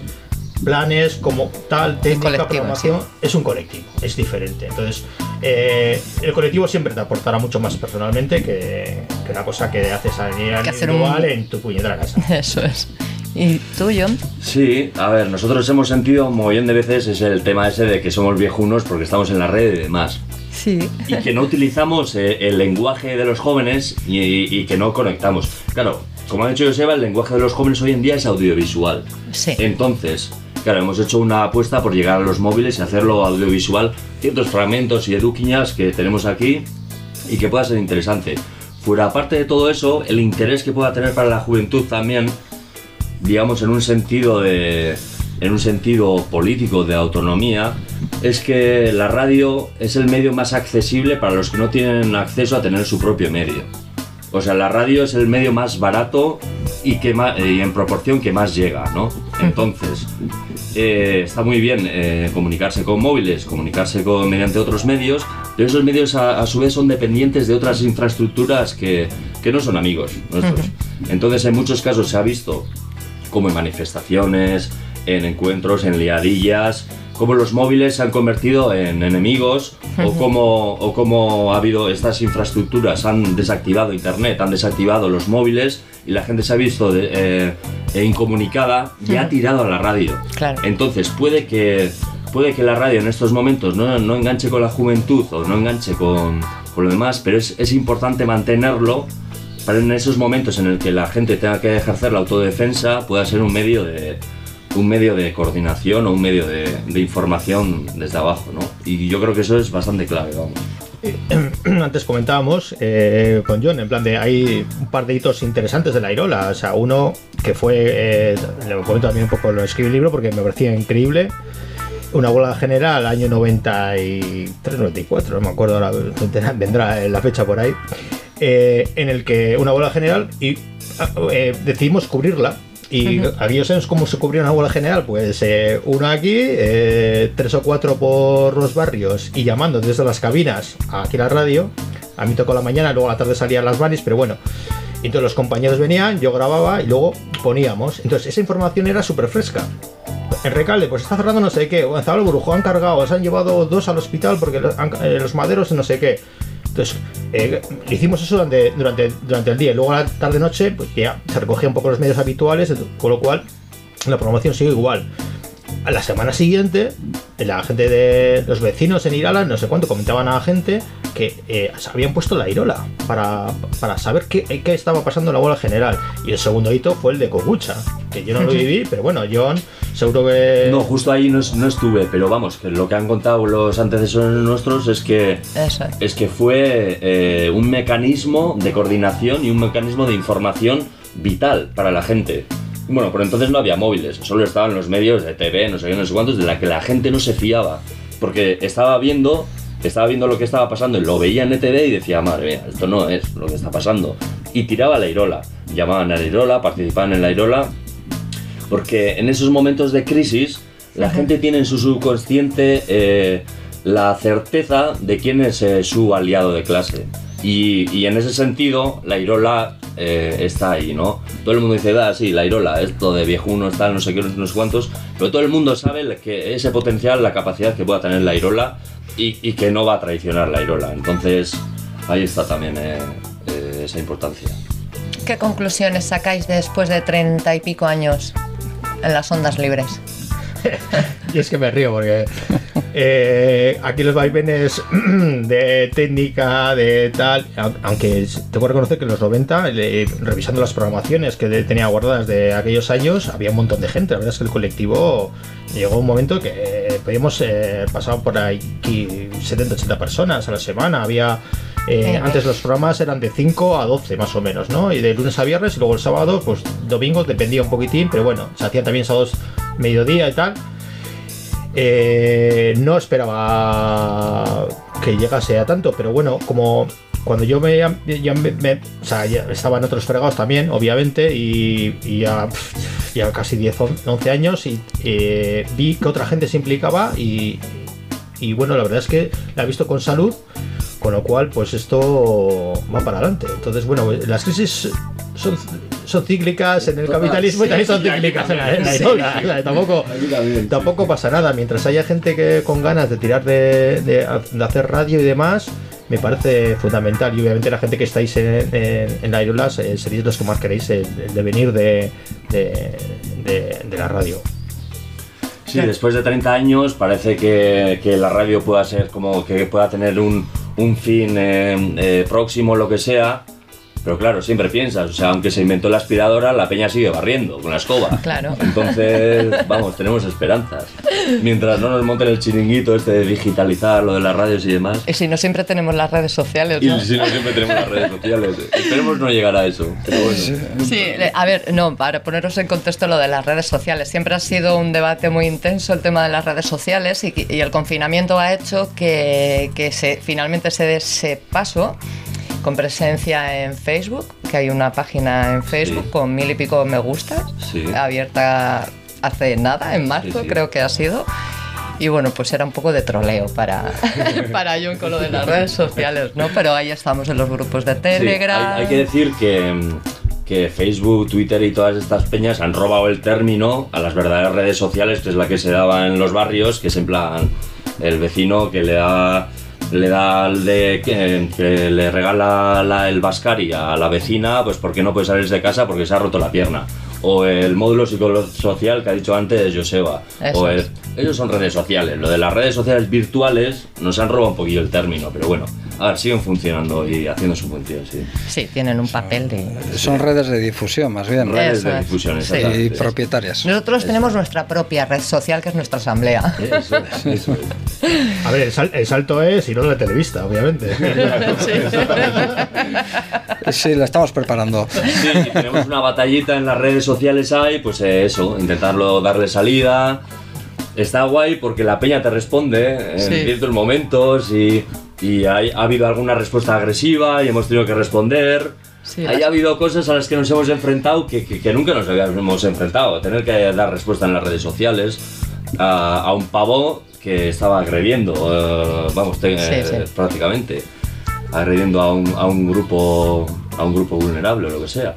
planes, como tal, técnica, programación. Es un colectivo, es diferente. Entonces, eh, el colectivo siempre te aportará mucho más personalmente que, que una cosa que haces a nivel hacer un- individual en tu puñetera casa. Eso es. ¿Y tú, John? Sí, a ver, nosotros hemos sentido un montón de veces es el tema ese de que somos viejunos porque estamos en la red y demás. Sí. Y que no utilizamos eh, el lenguaje de los jóvenes y, y que no conectamos. Claro, como ha dicho Joseba, el lenguaje de los jóvenes hoy en día es audiovisual. Sí. Entonces, claro, hemos hecho una apuesta por llegar a los móviles y hacerlo audiovisual, ciertos fragmentos y eduquiñas que tenemos aquí y que pueda ser interesante. Fuera aparte de todo eso, el interés que pueda tener para la juventud también, digamos en un sentido de en un sentido político de autonomía, es que la radio es el medio más accesible para los que no tienen acceso a tener su propio medio. O sea, la radio es el medio más barato y, que más, y en proporción que más llega, ¿no? Entonces, eh, está muy bien eh, comunicarse con móviles, comunicarse con, mediante otros medios, pero esos medios a, a su vez son dependientes de otras infraestructuras que, que no son amigos nuestros. Entonces, en muchos casos se ha visto como en manifestaciones, en encuentros, en liadillas, cómo los móviles se han convertido en enemigos o cómo, o cómo ha habido estas infraestructuras, han desactivado Internet, han desactivado los móviles y la gente se ha visto de- eh, incomunicada y ha tirado a la radio. Claro. Entonces puede que, puede que la radio en estos momentos no, no enganche con la juventud o no enganche con, con lo demás, pero es, es importante mantenerlo para en esos momentos en el que la gente tenga que ejercer la autodefensa pueda ser un medio de un medio de coordinación o un medio de, información desde abajo, ¿no? Y yo creo que eso es bastante clave, vamos. Antes comentábamos eh, con John, en plan de hay un par de hitos interesantes de la Irola. O sea, uno que fue, eh, le comento también un poco, lo escribí el libro porque me parecía increíble. Una huelga general, año 93, 94, no me acuerdo ahora, vendrá la fecha por ahí, eh, en el que una huelga general y ah, eh, decidimos cubrirla. Y aquellos años, ¿cómo se cubría una huelga general? Pues eh, uno aquí, eh, tres o cuatro por los barrios y llamando desde las cabinas aquí a la radio. A mí tocó la mañana, luego a la tarde salían las vanis, pero bueno. Entonces los compañeros venían, yo grababa y luego poníamos. Entonces esa información era súper fresca. En Recalde, pues está cerrando no sé qué. Gonzalo Brujo han cargado, se han llevado dos al hospital porque los, han- eh, los maderos no sé qué. Entonces, eh, hicimos eso durante, durante, durante el día. Y luego a la tarde-noche, pues ya se recogían un poco los medios habituales, con lo cual la promoción sigue igual. A la semana siguiente, la gente de los vecinos en Irala, no sé cuánto, comentaban a la gente que eh, se habían puesto la Irola para, para saber qué, qué estaba pasando en la bola general. Y el segundo hito fue el de Kogucha, que yo no lo viví, pero bueno, John seguro que... No, justo ahí no, no estuve, pero vamos, que lo que han contado los antecesores nuestros es que, Eso. es que fue eh, un mecanismo de coordinación y un mecanismo de información vital para la gente. Bueno, por entonces no había móviles, solo estaban los medios de TV, no sé qué, no sé cuántos, de la que la gente no se fiaba. Porque estaba viendo, estaba viendo lo que estaba pasando y lo veía en ETV y decía, madre mía, esto no es lo que está pasando. Y tiraba la Irola. Llamaban a la Irola, participaban en la Irola porque en esos momentos de crisis la gente tiene en su subconsciente eh, la certeza de quién es eh, su aliado de clase. Y, y en ese sentido, la Irola eh, está ahí, ¿no? Todo el mundo dice, ah, sí, la Irola, esto de viejunos, tal, no sé qué, no sé cuántos, pero todo el mundo sabe que ese potencial, la capacidad que pueda tener la Irola y, y que no va a traicionar la Irola. Entonces, ahí está también eh, eh, esa importancia. ¿Qué conclusiones sacáis después de treinta y pico años en las ondas libres? Y es que me río porque eh, aquí los vaivenes de técnica, de tal, au- aunque tengo que reconocer que en los 90, le- revisando las programaciones que tenía guardadas de aquellos años, había un montón de gente. La verdad es que el colectivo llegó un momento que eh, podíamos eh, pasar por ahí 70, 80 personas a la semana. Había. eh, Eh. antes los programas eran de 5 a 12 más o menos, ¿no? Y de lunes a viernes y luego el sábado, pues domingo dependía un poquitín, pero bueno, se hacían también sábados mediodía y tal. Eh, no esperaba que llegase a tanto, pero bueno, como cuando yo me, me- o sea, ya estaba en otros fregados también, obviamente, y, ya casi 10, 11 años, y eh, vi que otra gente se implicaba y, y bueno, la verdad es que la he visto con salud, con lo cual, pues esto va para adelante. Entonces, bueno, las crisis son, son cíclicas en el capitalismo y también son cíclicas en la, en la también, Irola. sí. O sea, tampoco, tampoco pasa nada. Mientras haya gente que con ganas de tirar de, de- de hacer radio y demás, me parece fundamental. Y obviamente la gente que estáis en, en, en eh, seréis los que más queréis el, el devenir de, de, de- de la radio. Sí, después de 30 años parece que, que la radio pueda ser como que pueda tener un, un fin eh, eh, próximo, lo que sea. Pero claro, siempre piensas, o sea, aunque se inventó la aspiradora, la peña sigue barriendo con la escoba. Claro. Entonces, vamos, tenemos esperanzas. Mientras no nos monten el chiringuito este de digitalizar lo de las radios y demás. Y si no, siempre tenemos las redes sociales, Y ¿no? si no, siempre tenemos las redes sociales. Esperemos no llegar a eso. Pero bueno. Sí, a ver, no, para poneros en contexto lo de las redes sociales. Siempre ha sido un debate muy intenso el tema de las redes sociales y, y el confinamiento ha hecho que, que se, finalmente se dé ese paso con presencia en Facebook, que hay una página en Facebook Sí. con mil y pico me gustas, Sí. abierta hace nada, en marzo Sí, creo que ha sido. Y bueno, pues era un poco de troleo para, para John con lo de las redes sociales, ¿no? Pero ahí estamos en los grupos de Telegram. hay, hay que decir que, que Facebook, Twitter y todas estas peñas han robado el término a las verdaderas redes sociales, que es la que se daba en los barrios, que es en plan el vecino que le da le da el de que, que le regala la- el Bascari a la vecina, pues porque no puede salir de casa porque se ha roto la pierna. O el módulo psicosocial que ha dicho antes Joseba. Eso O el- es. ellos son redes sociales. Lo de las redes sociales virtuales nos han robado un poquillo el término, pero bueno, a ver, siguen funcionando y haciendo su función, sí. Sí, tienen un papel de... Son redes de difusión, más bien. Redes Eso de es. difusión, Sí. Y exactamente. propietarias. Nosotros tenemos nuestra propia red social, que es nuestra asamblea. Eso es, eso es. A ver, el, sal- el salto es ir a la televista, obviamente. Sí, la estamos preparando. Sí, y tenemos una batallita en las redes sociales ahí, pues eh, eso, intentarlo darle salida. Está guay porque la peña te responde en Sí. ciertos momentos y, y hay- ha habido alguna respuesta agresiva y hemos tenido que responder. Sí, Ahí ha habido cosas a las que nos hemos enfrentado que, que- que nunca nos habíamos enfrentado. Tener que dar respuesta en las redes sociales a, a un pavo que estaba agrediendo, eh, vamos, te- Sí, sí. eh, prácticamente, agrediendo a un, a un grupo a un grupo vulnerable o lo que sea.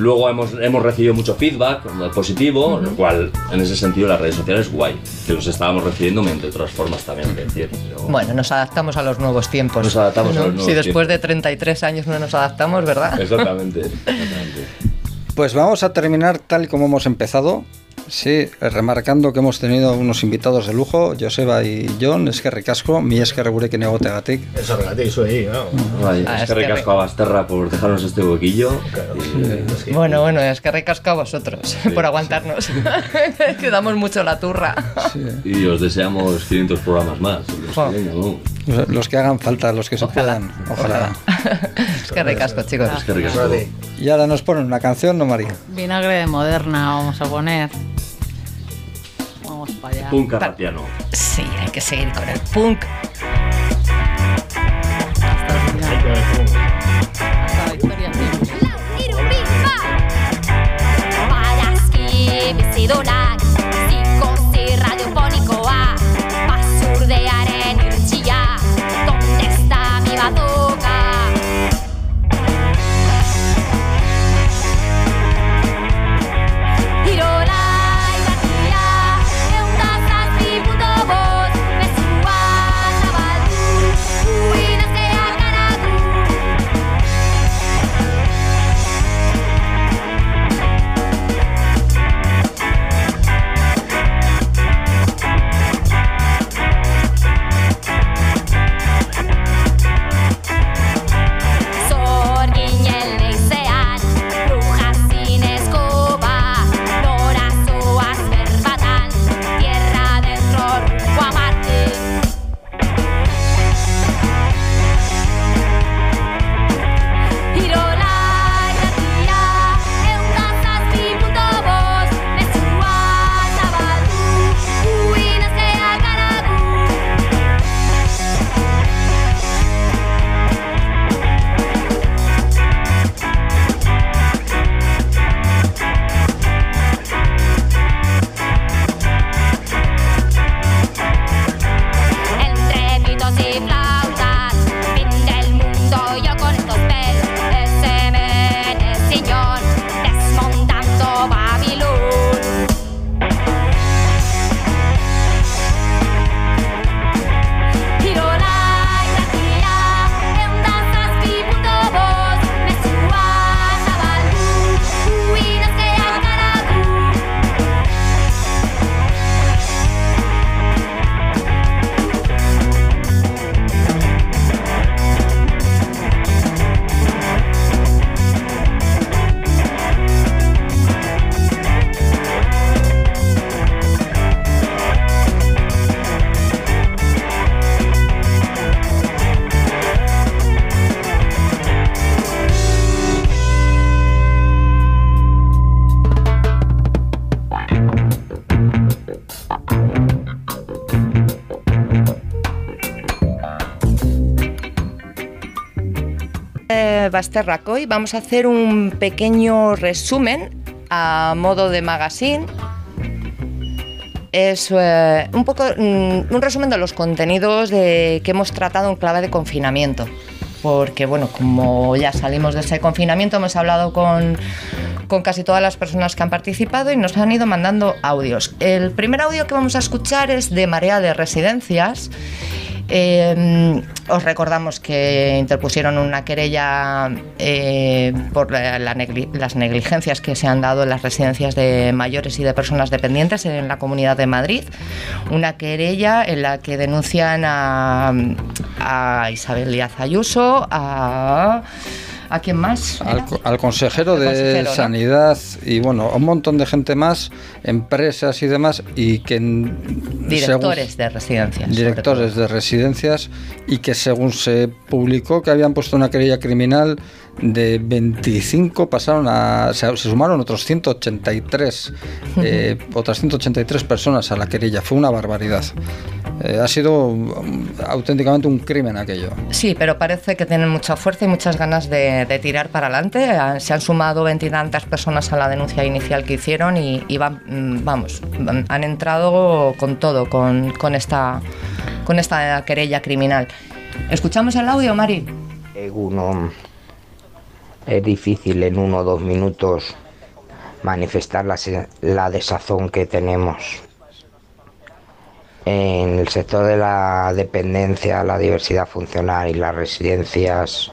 Luego hemos, hemos recibido mucho feedback positivo, lo cual en ese sentido las redes sociales guay, que los estábamos recibiendo mediante otras formas también, decir. pero- Bueno, nos adaptamos a los nuevos tiempos. Nos adaptamos a los nuevos Si después tiempos. de 33 años no nos adaptamos, ¿verdad? Exactamente, exactamente. Pues vamos a terminar tal como hemos empezado. Sí, remarcando que hemos tenido unos invitados de lujo, Joseba y John, es que recasco, mi es que regurekin egotegatik. Eso regate, eso ahí, ¿no? Vale, Ah, es es que que recasco a Basterra por dejarnos este huequillo. Claro, Bueno, bueno, es que recasco a vosotros por aguantarnos. que damos mucho la turra. Y os deseamos 500 programas más. los que vengan, ¿no? Los que hagan falta, los que se puedan. Ojalá. es que recasco, chicos. Es que recasco. Regate. Y ahora nos ponen una canción, ¿no, María? Vinagre de moderna vamos a poner. Vamos para allá. Punk carratiano. Sí, hay que seguir con el punk. Hasta el final. Hasta la victoria siempre. Barazki Basterrak, hoy vamos a hacer un pequeño resumen a modo de magazine. Es eh, un poco mm, un resumen de los contenidos de, que hemos tratado en clave de confinamiento. porque bueno, como ya salimos de ese confinamiento, hemos hablado con, con casi todas las personas que han participado y nos han ido mandando audios. El primer audio que vamos a escuchar es de Marea de Residencias. Eh, os recordamos que interpusieron una querella eh, por las negligencias que se han dado en las residencias de mayores y de personas dependientes en la Comunidad de Madrid. Una querella en la que denuncian a, a Isabel Díaz Ayuso, a... ¿A quién más? Al, co- al consejero Al de consejero, ¿no? Sanidad y bueno, a un montón de gente más, empresas y demás, y que Directores según- de residencias. directores de residencias y que según se publicó que habían puesto una querella criminal de 25 pasaron a se, se sumaron otros 183 eh, otras 183 personas a la querella fue una barbaridad Eh, ha sido um, auténticamente un crimen aquello Sí, pero parece que tienen mucha fuerza y muchas ganas de, de tirar para adelante. Ah, Se han sumado veintitantas personas a la denuncia inicial que hicieron y, y van, mm, vamos, han entrado con todo, con, con esta, con esta querella criminal. ¿Escuchamos el audio, Mari? Egunon. Es difícil en uno o dos minutos manifestar la, se- la desazón que tenemos. En el sector de la dependencia, la diversidad funcional y las residencias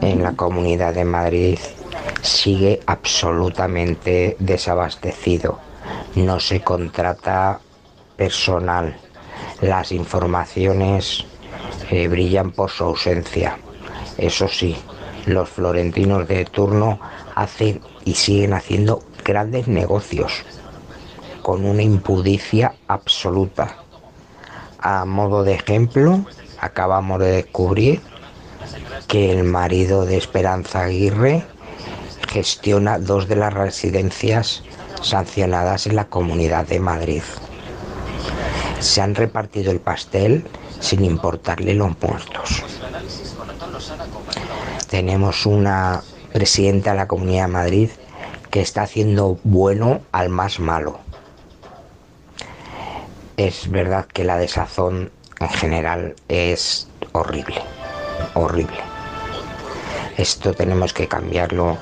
en la Comunidad de Madrid sigue absolutamente desabastecido. No se contrata personal. Las informaciones eh, brillan por su ausencia. Eso sí, los florentinos de turno hacen y siguen haciendo grandes negocios con una impudicia absoluta. A modo de ejemplo, acabamos de descubrir que el marido de Esperanza Aguirre gestiona dos de las residencias sancionadas en la Comunidad de Madrid. Se han repartido el pastel sin importarle los muertos. Tenemos una presidenta de la Comunidad de Madrid que está haciendo bueno al más malo. Es verdad que la desazón en general es horrible, horrible. Esto tenemos que cambiarlo.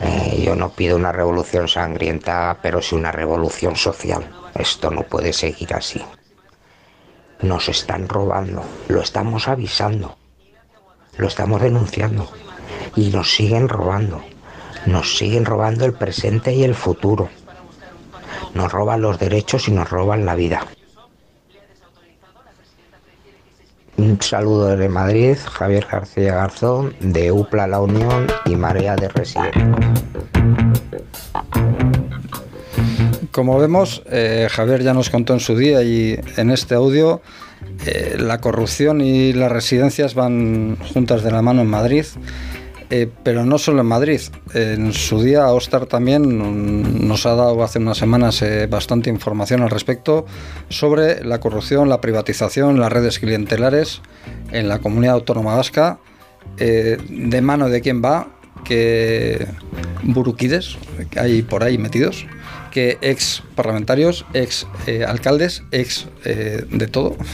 Eh, yo no pido una revolución sangrienta, pero sí una revolución social. Esto no puede seguir así. Nos están robando, lo estamos avisando, lo estamos denunciando y nos siguen robando. Nos siguen robando el presente y el futuro. Nos roban los derechos y nos roban la vida. Un saludo desde Madrid, Javier García Garzón, de UPLA La Unión y Marea de Residentes. Como vemos, eh, Javier ya nos contó en su día y en este audio, eh, la corrupción y las residencias van juntas de la mano en Madrid, eh, pero no solo en Madrid. En su día, Ostar también nos ha dado hace unas semanas eh, bastante información al respecto sobre la corrupción, la privatización, las redes clientelares en la comunidad autónoma vasca, eh, de mano de quién va, que buruquides que hay por ahí metidos, que ex parlamentarios, ex eh, alcaldes, ex de todo.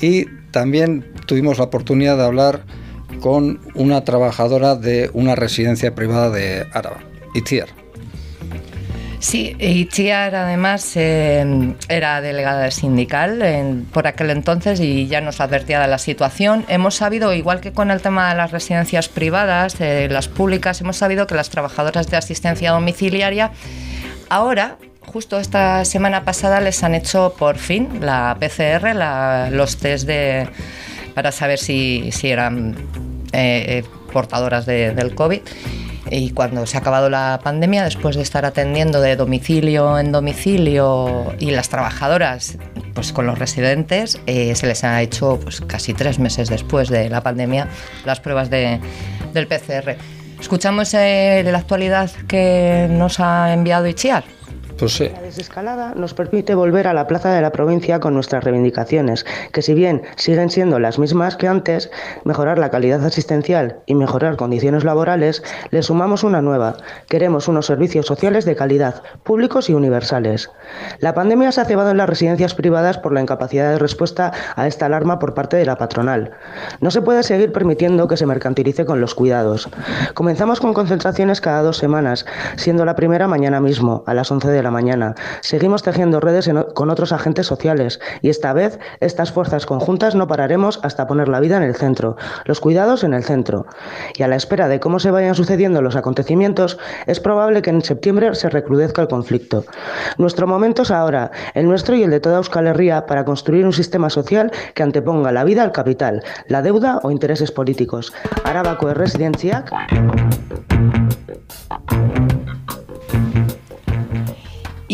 Y también tuvimos la oportunidad de hablar con una trabajadora de una residencia privada de Áraba, Itziar. Sí, Itziar además eh, era delegada sindical por aquel entonces y ya nos advertía de la situación. Hemos sabido, igual que con el tema de las residencias privadas, eh, las públicas, hemos sabido que las trabajadoras de asistencia domiciliaria ahora, justo esta semana pasada, les han hecho por fin la PCR, los test de, para saber si, si eran eh, eh, portadoras de- del COVID. Y cuando se ha acabado la pandemia, después de estar atendiendo de domicilio en domicilio y las trabajadoras pues con los residentes, eh, se les ha hecho pues, casi tres meses después de la pandemia las pruebas de- del PCR. Escuchamos eh, la actualidad que nos ha enviado Ichiar. Pues sí. La desescalada nos permite volver a la plaza de la provincia con nuestras reivindicaciones, que si bien siguen siendo las mismas que antes, mejorar la calidad asistencial y mejorar condiciones laborales, le sumamos una nueva. Queremos unos servicios sociales de calidad, públicos y universales. La pandemia se ha cebado en las residencias privadas por la incapacidad de respuesta a esta alarma por parte de la patronal. No se puede seguir permitiendo que se mercantilice con los cuidados. Comenzamos con concentraciones cada dos semanas, siendo la primera mañana mismo, a las 11 de la mañana. Seguimos tejiendo redes con otros agentes sociales y esta vez estas fuerzas conjuntas no pararemos hasta poner la vida en el centro, los cuidados en el centro. Y a la espera de cómo se vayan sucediendo los acontecimientos, es probable que en septiembre se recrudezca el conflicto. Nuestro momento es ahora, el nuestro y el de toda Euskal Herria, para construir un sistema social que anteponga la vida al capital, la deuda o intereses políticos.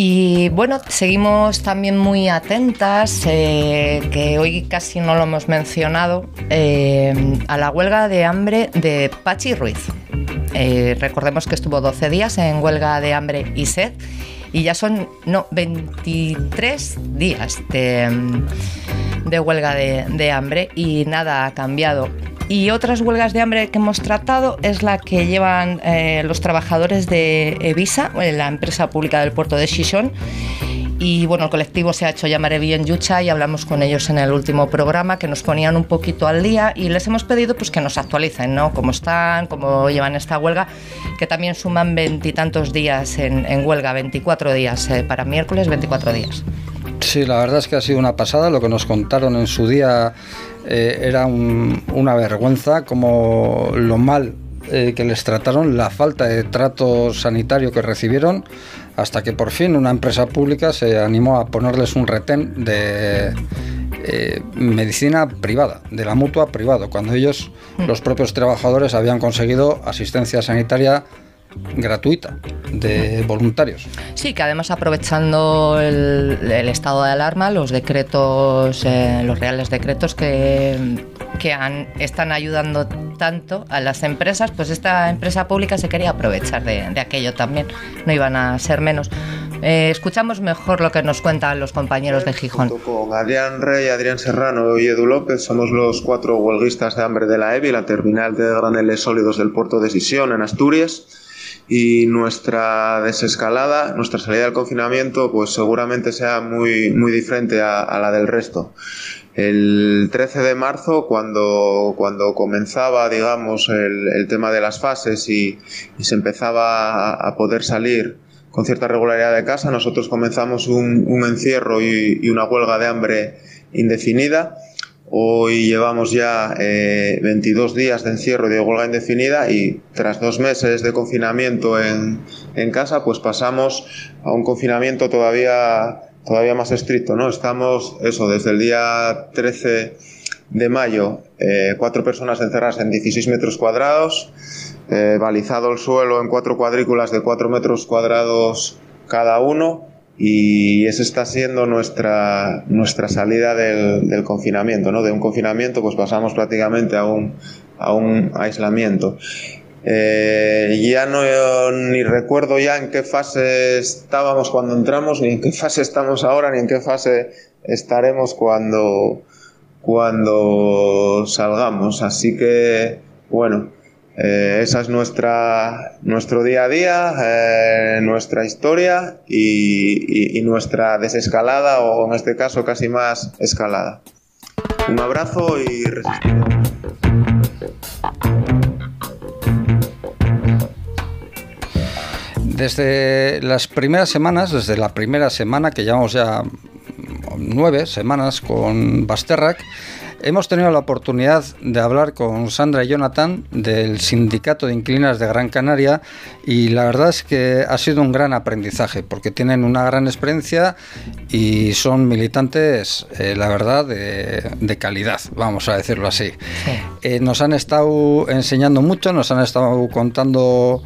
Y bueno, seguimos también muy atentas, eh, que hoy casi no lo hemos mencionado, eh, a la huelga de hambre de Pachi Ruiz. Eh, recordemos que estuvo 12 días en huelga de hambre y sed y ya son no, 23 días de, de huelga de, de hambre y nada ha cambiado. Y otras huelgas de hambre que hemos tratado es la que llevan eh, los trabajadores de Evisa, eh, la empresa pública del puerto de Xixón. Y bueno, el colectivo se ha hecho llamar Evi en Yucha y hablamos con ellos en el último programa que nos ponían un poquito al día y les hemos pedido pues que nos actualicen, ¿no? Cómo están, cómo llevan esta huelga, que también suman veintitantos días en, en huelga, 24 días eh, para miércoles, 24 días. Sí, la verdad es que ha sido una pasada. Lo que nos contaron en su día eh, era un- una vergüenza, como lo mal eh, que les trataron, la falta de trato sanitario que recibieron, hasta que por fin una empresa pública se animó a ponerles un retén de eh, medicina privada, de la mutua privada, cuando ellos, los propios trabajadores, habían conseguido asistencia sanitaria gratuita de voluntarios. Sí, que además aprovechando el, el estado de alarma, los decretos, eh, los reales decretos que, que han- están ayudando tanto a las empresas, pues esta empresa pública se quería aprovechar de, de aquello también, no iban a ser menos. Eh, escuchamos mejor lo que nos cuentan los compañeros de Gijón. Con Adrián Rey, Adrián Serrano y Edu López somos los cuatro huelguistas de hambre de la EVI, la terminal de graneles sólidos del puerto de Sisión en Asturias. Y nuestra desescalada, nuestra salida del confinamiento, pues seguramente sea muy, muy diferente a, la del resto. El 13 de marzo, cuando, cuando comenzaba, digamos, el, el tema de las fases y, y se empezaba a, a poder salir con cierta regularidad de casa. Nosotros comenzamos un, un encierro y, y una huelga de hambre indefinida. Hoy llevamos ya eh, 22 días de encierro y de huelga indefinida y tras dos meses de confinamiento en, en casa, pues pasamos a un confinamiento todavía, todavía más estricto, ¿no? Estamos, eso, desde el día 13 de mayo, eh, cuatro personas encerradas en 16 metros cuadrados, eh, balizado el suelo en cuatro cuadrículas de 4 metros cuadrados cada uno y esa está siendo nuestra, nuestra salida del, del confinamiento, ¿no? De un confinamiento pues pasamos prácticamente a un, a un aislamiento. Eh, ya no ni recuerdo ya en qué fase estábamos cuando entramos, ni en qué fase estamos ahora, ni en qué fase estaremos cuando, cuando salgamos. Así que, bueno, eh, esa es nuestra, nuestro día a día, eh, nuestra historia y, nuestra desescalada, o en este caso casi más escalada. Un abrazo y resistiremos. Desde las primeras semanas, desde la primera semana que llevamos ya nueve semanas con Basterrac, hemos tenido la oportunidad de hablar con Sandra y Jonathan del Sindicato de Inquilinas de Gran Canaria y la verdad es que ha sido un gran aprendizaje porque tienen una gran experiencia y son militantes, eh, la verdad, de, de calidad, vamos a decirlo así. Eh, nos han estado enseñando mucho, nos han estado contando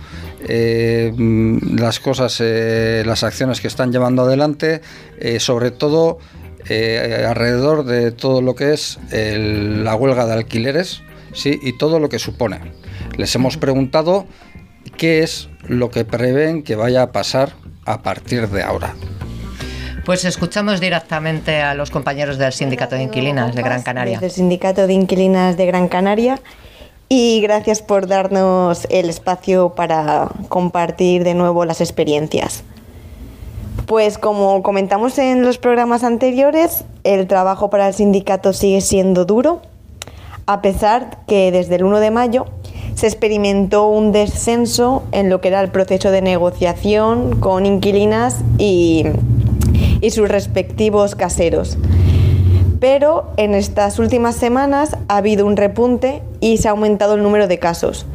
eh, mm, las cosas, las acciones que están llevando adelante, sobre todo eh, alrededor de todo lo que es el- la huelga de alquileres sí, y todo lo que supone. Les hemos preguntado qué es lo que prevén que vaya a pasar a partir de ahora. Pues escuchamos directamente a los compañeros del Sindicato de Inquilinas de Gran Canaria. Del Sindicato de Inquilinas de Gran Canaria. Y gracias por darnos el espacio para compartir de nuevo las experiencias. Pues como comentamos en los programas anteriores, el trabajo para el sindicato sigue siendo duro, a pesar que desde el 1 de mayo se experimentó un descenso en lo que era el proceso de negociación con inquilinas y, y sus respectivos caseros. Pero en estas últimas semanas ha habido un repunte y se ha aumentado el número de casos,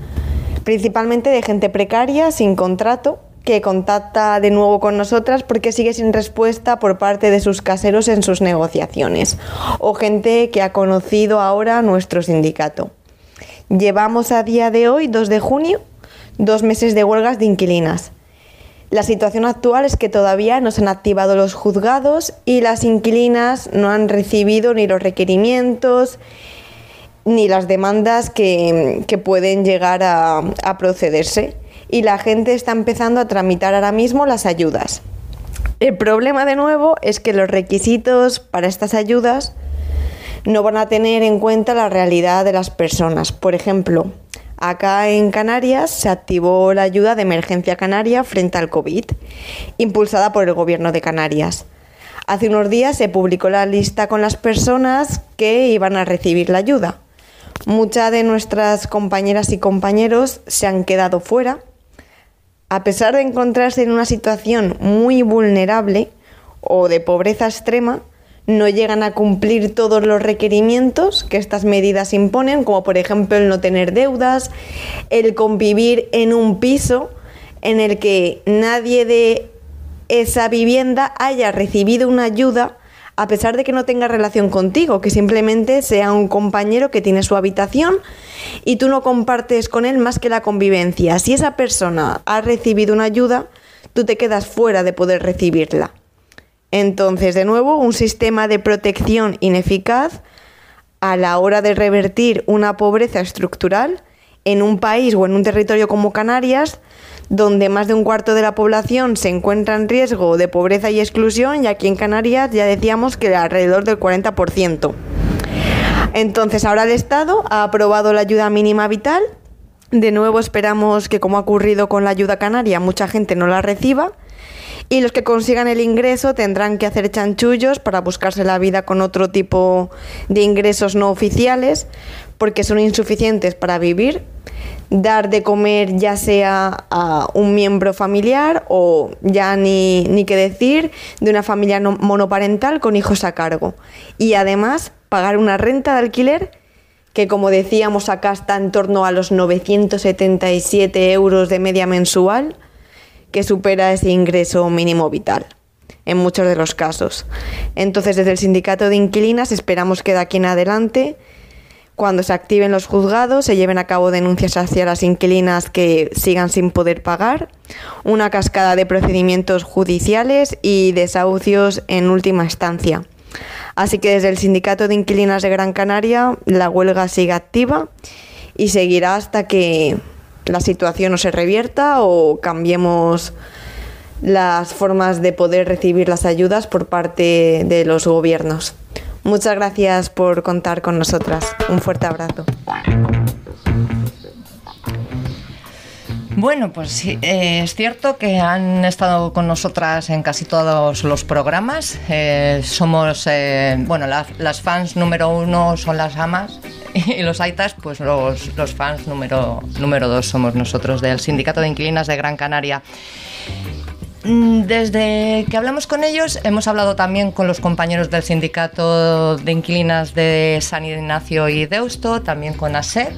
principalmente de gente precaria, sin contrato, que contacta de nuevo con nosotras porque sigue sin respuesta por parte de sus caseros en sus negociaciones, o gente que ha conocido ahora nuestro sindicato. Llevamos a día de hoy, 2 de junio, dos meses de huelgas de inquilinas. La situación actual es que todavía no se han activado los juzgados y las inquilinas no han recibido ni los requerimientos ni las demandas que, pueden llegar a, a procederse. Y la gente está empezando a tramitar ahora mismo las ayudas. El problema de nuevo es que los requisitos para estas ayudas no van a tener en cuenta la realidad de las personas. Por ejemplo, acá en Canarias se activó la ayuda de emergencia canaria frente al COVID, impulsada por el Gobierno de Canarias. Hace unos días se publicó la lista con las personas que iban a recibir la ayuda. Muchas de nuestras compañeras y compañeros se han quedado fuera. A pesar de encontrarse en una situación muy vulnerable o de pobreza extrema, no llegan a cumplir todos los requerimientos que estas medidas imponen, como por ejemplo el no tener deudas, el convivir en un piso en el que nadie de esa vivienda haya recibido una ayuda a pesar de que no tenga relación contigo, que simplemente sea un compañero que tiene su habitación y tú no compartes con él más que la convivencia. Si esa persona ha recibido una ayuda, tú te quedas fuera de poder recibirla. Entonces, de nuevo, un sistema de protección ineficaz a la hora de revertir una pobreza estructural en un país o en un territorio como Canarias, donde más de un cuarto de la población se encuentra en riesgo de pobreza y exclusión, y aquí en Canarias ya decíamos que alrededor del 40%. Entonces, ahora el Estado ha aprobado la ayuda mínima vital. De nuevo esperamos que, como ha ocurrido con la ayuda canaria, mucha gente no la reciba. Y los que consigan el ingreso tendrán que hacer chanchullos para buscarse la vida con otro tipo de ingresos no oficiales porque son insuficientes para vivir, dar de comer ya sea a un miembro familiar o ya ni, ni que decir de una familia no- monoparental con hijos a cargo. Y además pagar una renta de alquiler que como decíamos acá está en torno a los 977 euros de media mensual que supera ese ingreso mínimo vital en muchos de los casos. Entonces, desde el sindicato de inquilinas esperamos que de aquí en adelante, cuando se activen los juzgados, se lleven a cabo denuncias hacia las inquilinas que sigan sin poder pagar, una cascada de procedimientos judiciales y desahucios en última instancia. Así que desde el sindicato de inquilinas de Gran Canaria, la huelga sigue activa y seguirá hasta que la situación no se revierta o cambiemos las formas de poder recibir las ayudas por parte de los gobiernos. Muchas gracias por contar con nosotras. Un fuerte abrazo. Bueno, pues sí, eh, es cierto que han estado con nosotras en casi todos los programas. Eh, somos, eh, bueno, la- las fans número uno son las amas y los aitas, pues los, los fans número, número dos somos nosotros del Sindicato de Inquilinas de Gran Canaria. Mm, Desde que hablamos con ellos, hemos hablado también con los compañeros del sindicato de inquilinas de San Ignacio y Deusto, también con ASET,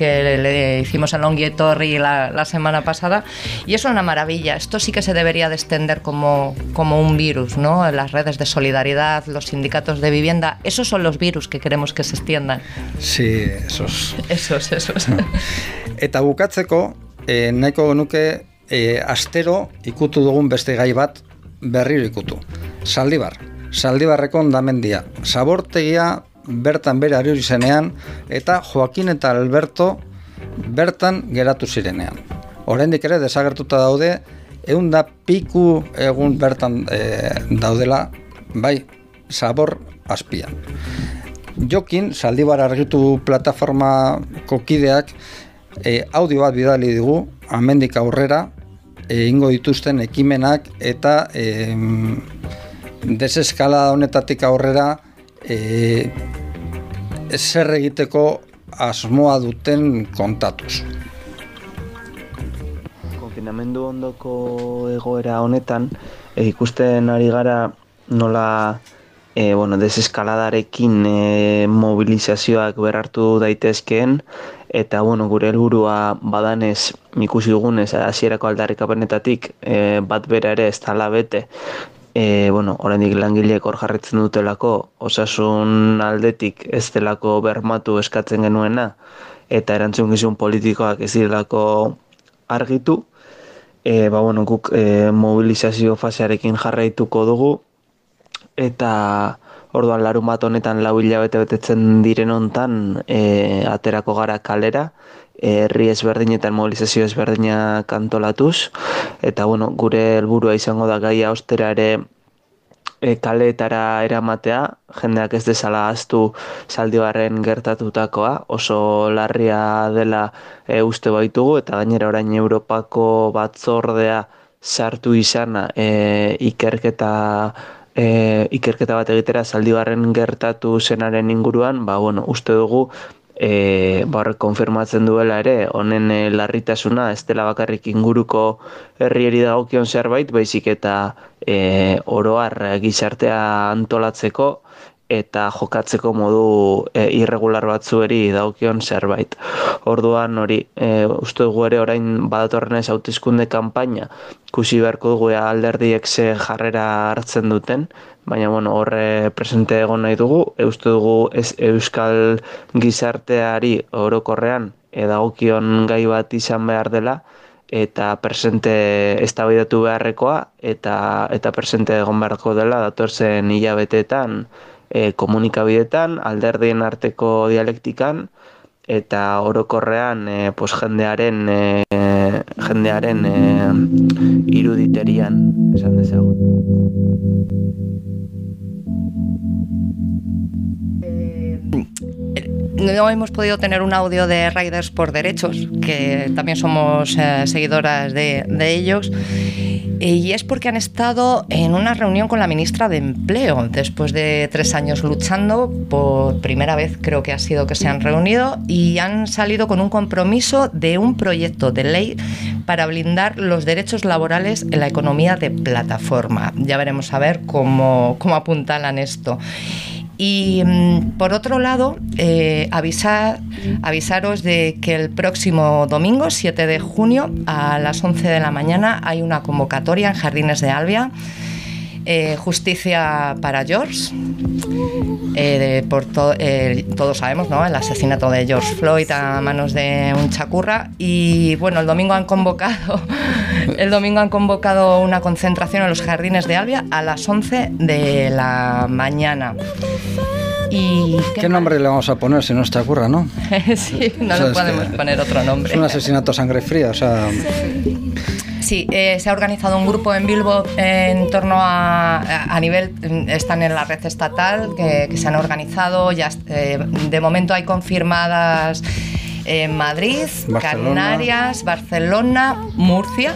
que le, hicimos en Longuietorri la, la semana pasada, y eso es una maravilla. Esto sí que se debería de extender como, como un virus, ¿no? Las redes de solidaridad, los sindicatos de vivienda, esos son los virus que queremos que se extiendan. Sí, esos. Esos, esos. Eta bukatzeko, e, nahiko genuke e, astero ikutu dugun beste gai bat berriro ikutu. Zaldibar. Zaldibarreko ondamendia. Zabortegia bertan bere ari zenean eta Joaquin eta Alberto bertan geratu zirenean. Oraindik ere desagertuta daude egun da piku egun bertan e, daudela, bai, sabor azpian. Jokin, Zaldibar argitu plataformako kideak, e, audio bat bidali digu, amendik aurrera, egingo dituzten ekimenak eta e, deseskalada honetatik aurrera e, zer egiteko asmoa duten kontatuz. konfinamendu ondoko egoera honetan e, ikusten ari gara nola e, bueno, deseskaladarekin e, mobilizazioak berartu daitezkeen eta bueno, gure helburua badanez ikusi dugunez hasierako aldarrikapenetatik e, bat bera ere ez dala bete e, bueno, oraindik langileek hor jarritzen dutelako osasun aldetik ez delako bermatu eskatzen genuena eta erantzukizun politikoak ez direlako argitu e, ba, bueno, guk e, mobilizazio fasearekin jarraituko dugu eta orduan larun bat honetan lau hilabete betetzen diren hontan e, aterako gara kalera herri ezberdinetan mobilizazio ezberdinak antolatuz. Eta bueno, gure helburua izango da gaia ostera ere e, kaleetara eramatea, jendeak ez dezala aztu zaldibarren gertatutakoa, oso larria dela e, uste baitugu, eta gainera orain Europako batzordea sartu izana e, ikerketa e, ikerketa bat egitera zaldibarren gertatu zenaren inguruan, ba, bueno, uste dugu e, ba, horrek konfirmatzen duela ere, honen e, larritasuna ez dela bakarrik inguruko herrieri dagokion zerbait, baizik eta e, oroar gizartea antolatzeko eta jokatzeko modu e, irregular batzueri dagokion zerbait. Orduan hori, e, uste dugu ere orain badatorren ez hautizkunde kanpaina, kusi beharko dugu alderdiek ze jarrera hartzen duten, baina bueno, horre presente egon nahi dugu, e, uste dugu ez, euskal gizarteari orokorrean edagokion gai bat izan behar dela, eta presente eztabaidatu beharrekoa eta eta presente egon beharko dela datorzen hilabeteetan e, komunikabidetan, alderdien arteko dialektikan eta orokorrean e, pues, jendearen e, jendearen e, iruditerian esan dezagun. No hemos podido tener un audio de Riders por Derechos, que también somos eh, seguidoras de, de ellos, y es porque han estado en una reunión con la ministra de Empleo, después de tres años luchando, por primera vez creo que ha sido que se han reunido, y han salido con un compromiso de un proyecto de ley para blindar los derechos laborales en la economía de plataforma. Ya veremos a ver cómo, cómo apuntalan esto. Y mm, por otro lado, eh, avisar, avisaros de que el próximo domingo, 7 de junio, a las 11 de la mañana, hay una convocatoria en Jardines de Albia. Eh, justicia para George. Eh, de- por to- eh, todos sabemos, ¿no? El asesinato de George Floyd a manos de un chacurra. Y bueno, el domingo han convocado. El domingo han convocado una concentración en los jardines de Albia a las 11 de la mañana. Y ¿Qué nombre le vamos a poner si no está curra, no? sí, no O sea, le es podemos poner otro nombre. Es un asesinato a sangre fría, o sea, Sí, eh, se ha organizado un grupo en Bilbo en torno a, a, nivel, están en la red estatal, que, que se han organizado, ya eh, de momento hay confirmadas en Madrid, Barcelona. Canarias, Barcelona, Murcia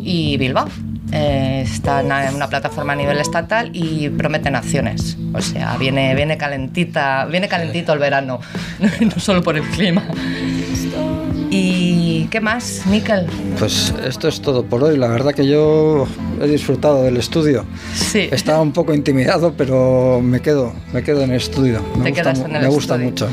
y Bilbao. Eh, están en una plataforma a nivel estatal y prometen acciones. O sea, viene, viene calentita, viene calentito el verano, no solo por el clima. ¿Y qué más, Miquel? pues esto es todo por hoy. La verdad que yo he disfrutado del estudio. Sí. Estaba un poco intimidado, pero me quedo, me quedo en el estudio. Me Te gusta, quedas en el me gusta estudio. mucho.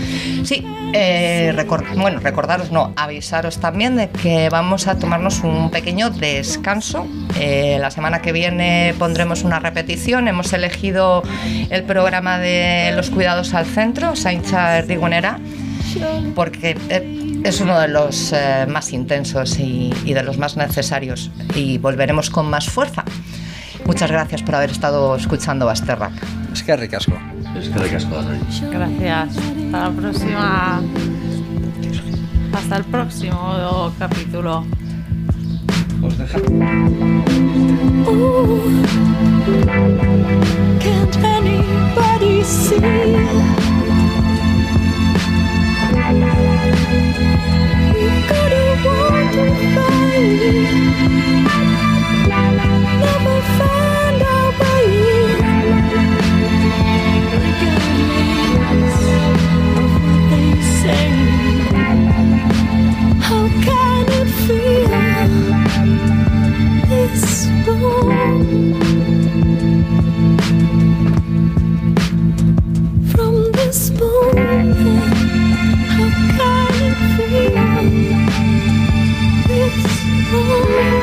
Sí, eh, recor- bueno, recordaros, no, avisaros también de que vamos a tomarnos un pequeño descanso. Eh, la semana que viene pondremos una repetición. Hemos elegido el programa de los cuidados al centro, Saintza Erdigonera, porque eh, es uno de los eh, más intensos y, y de los más necesarios. Y volveremos con más fuerza. Muchas gracias por haber estado escuchando Basterrack. Es que ricasco. Es que ricasco. Gracias. Hasta la próxima. Hasta el próximo capítulo. Can't Never Ooh.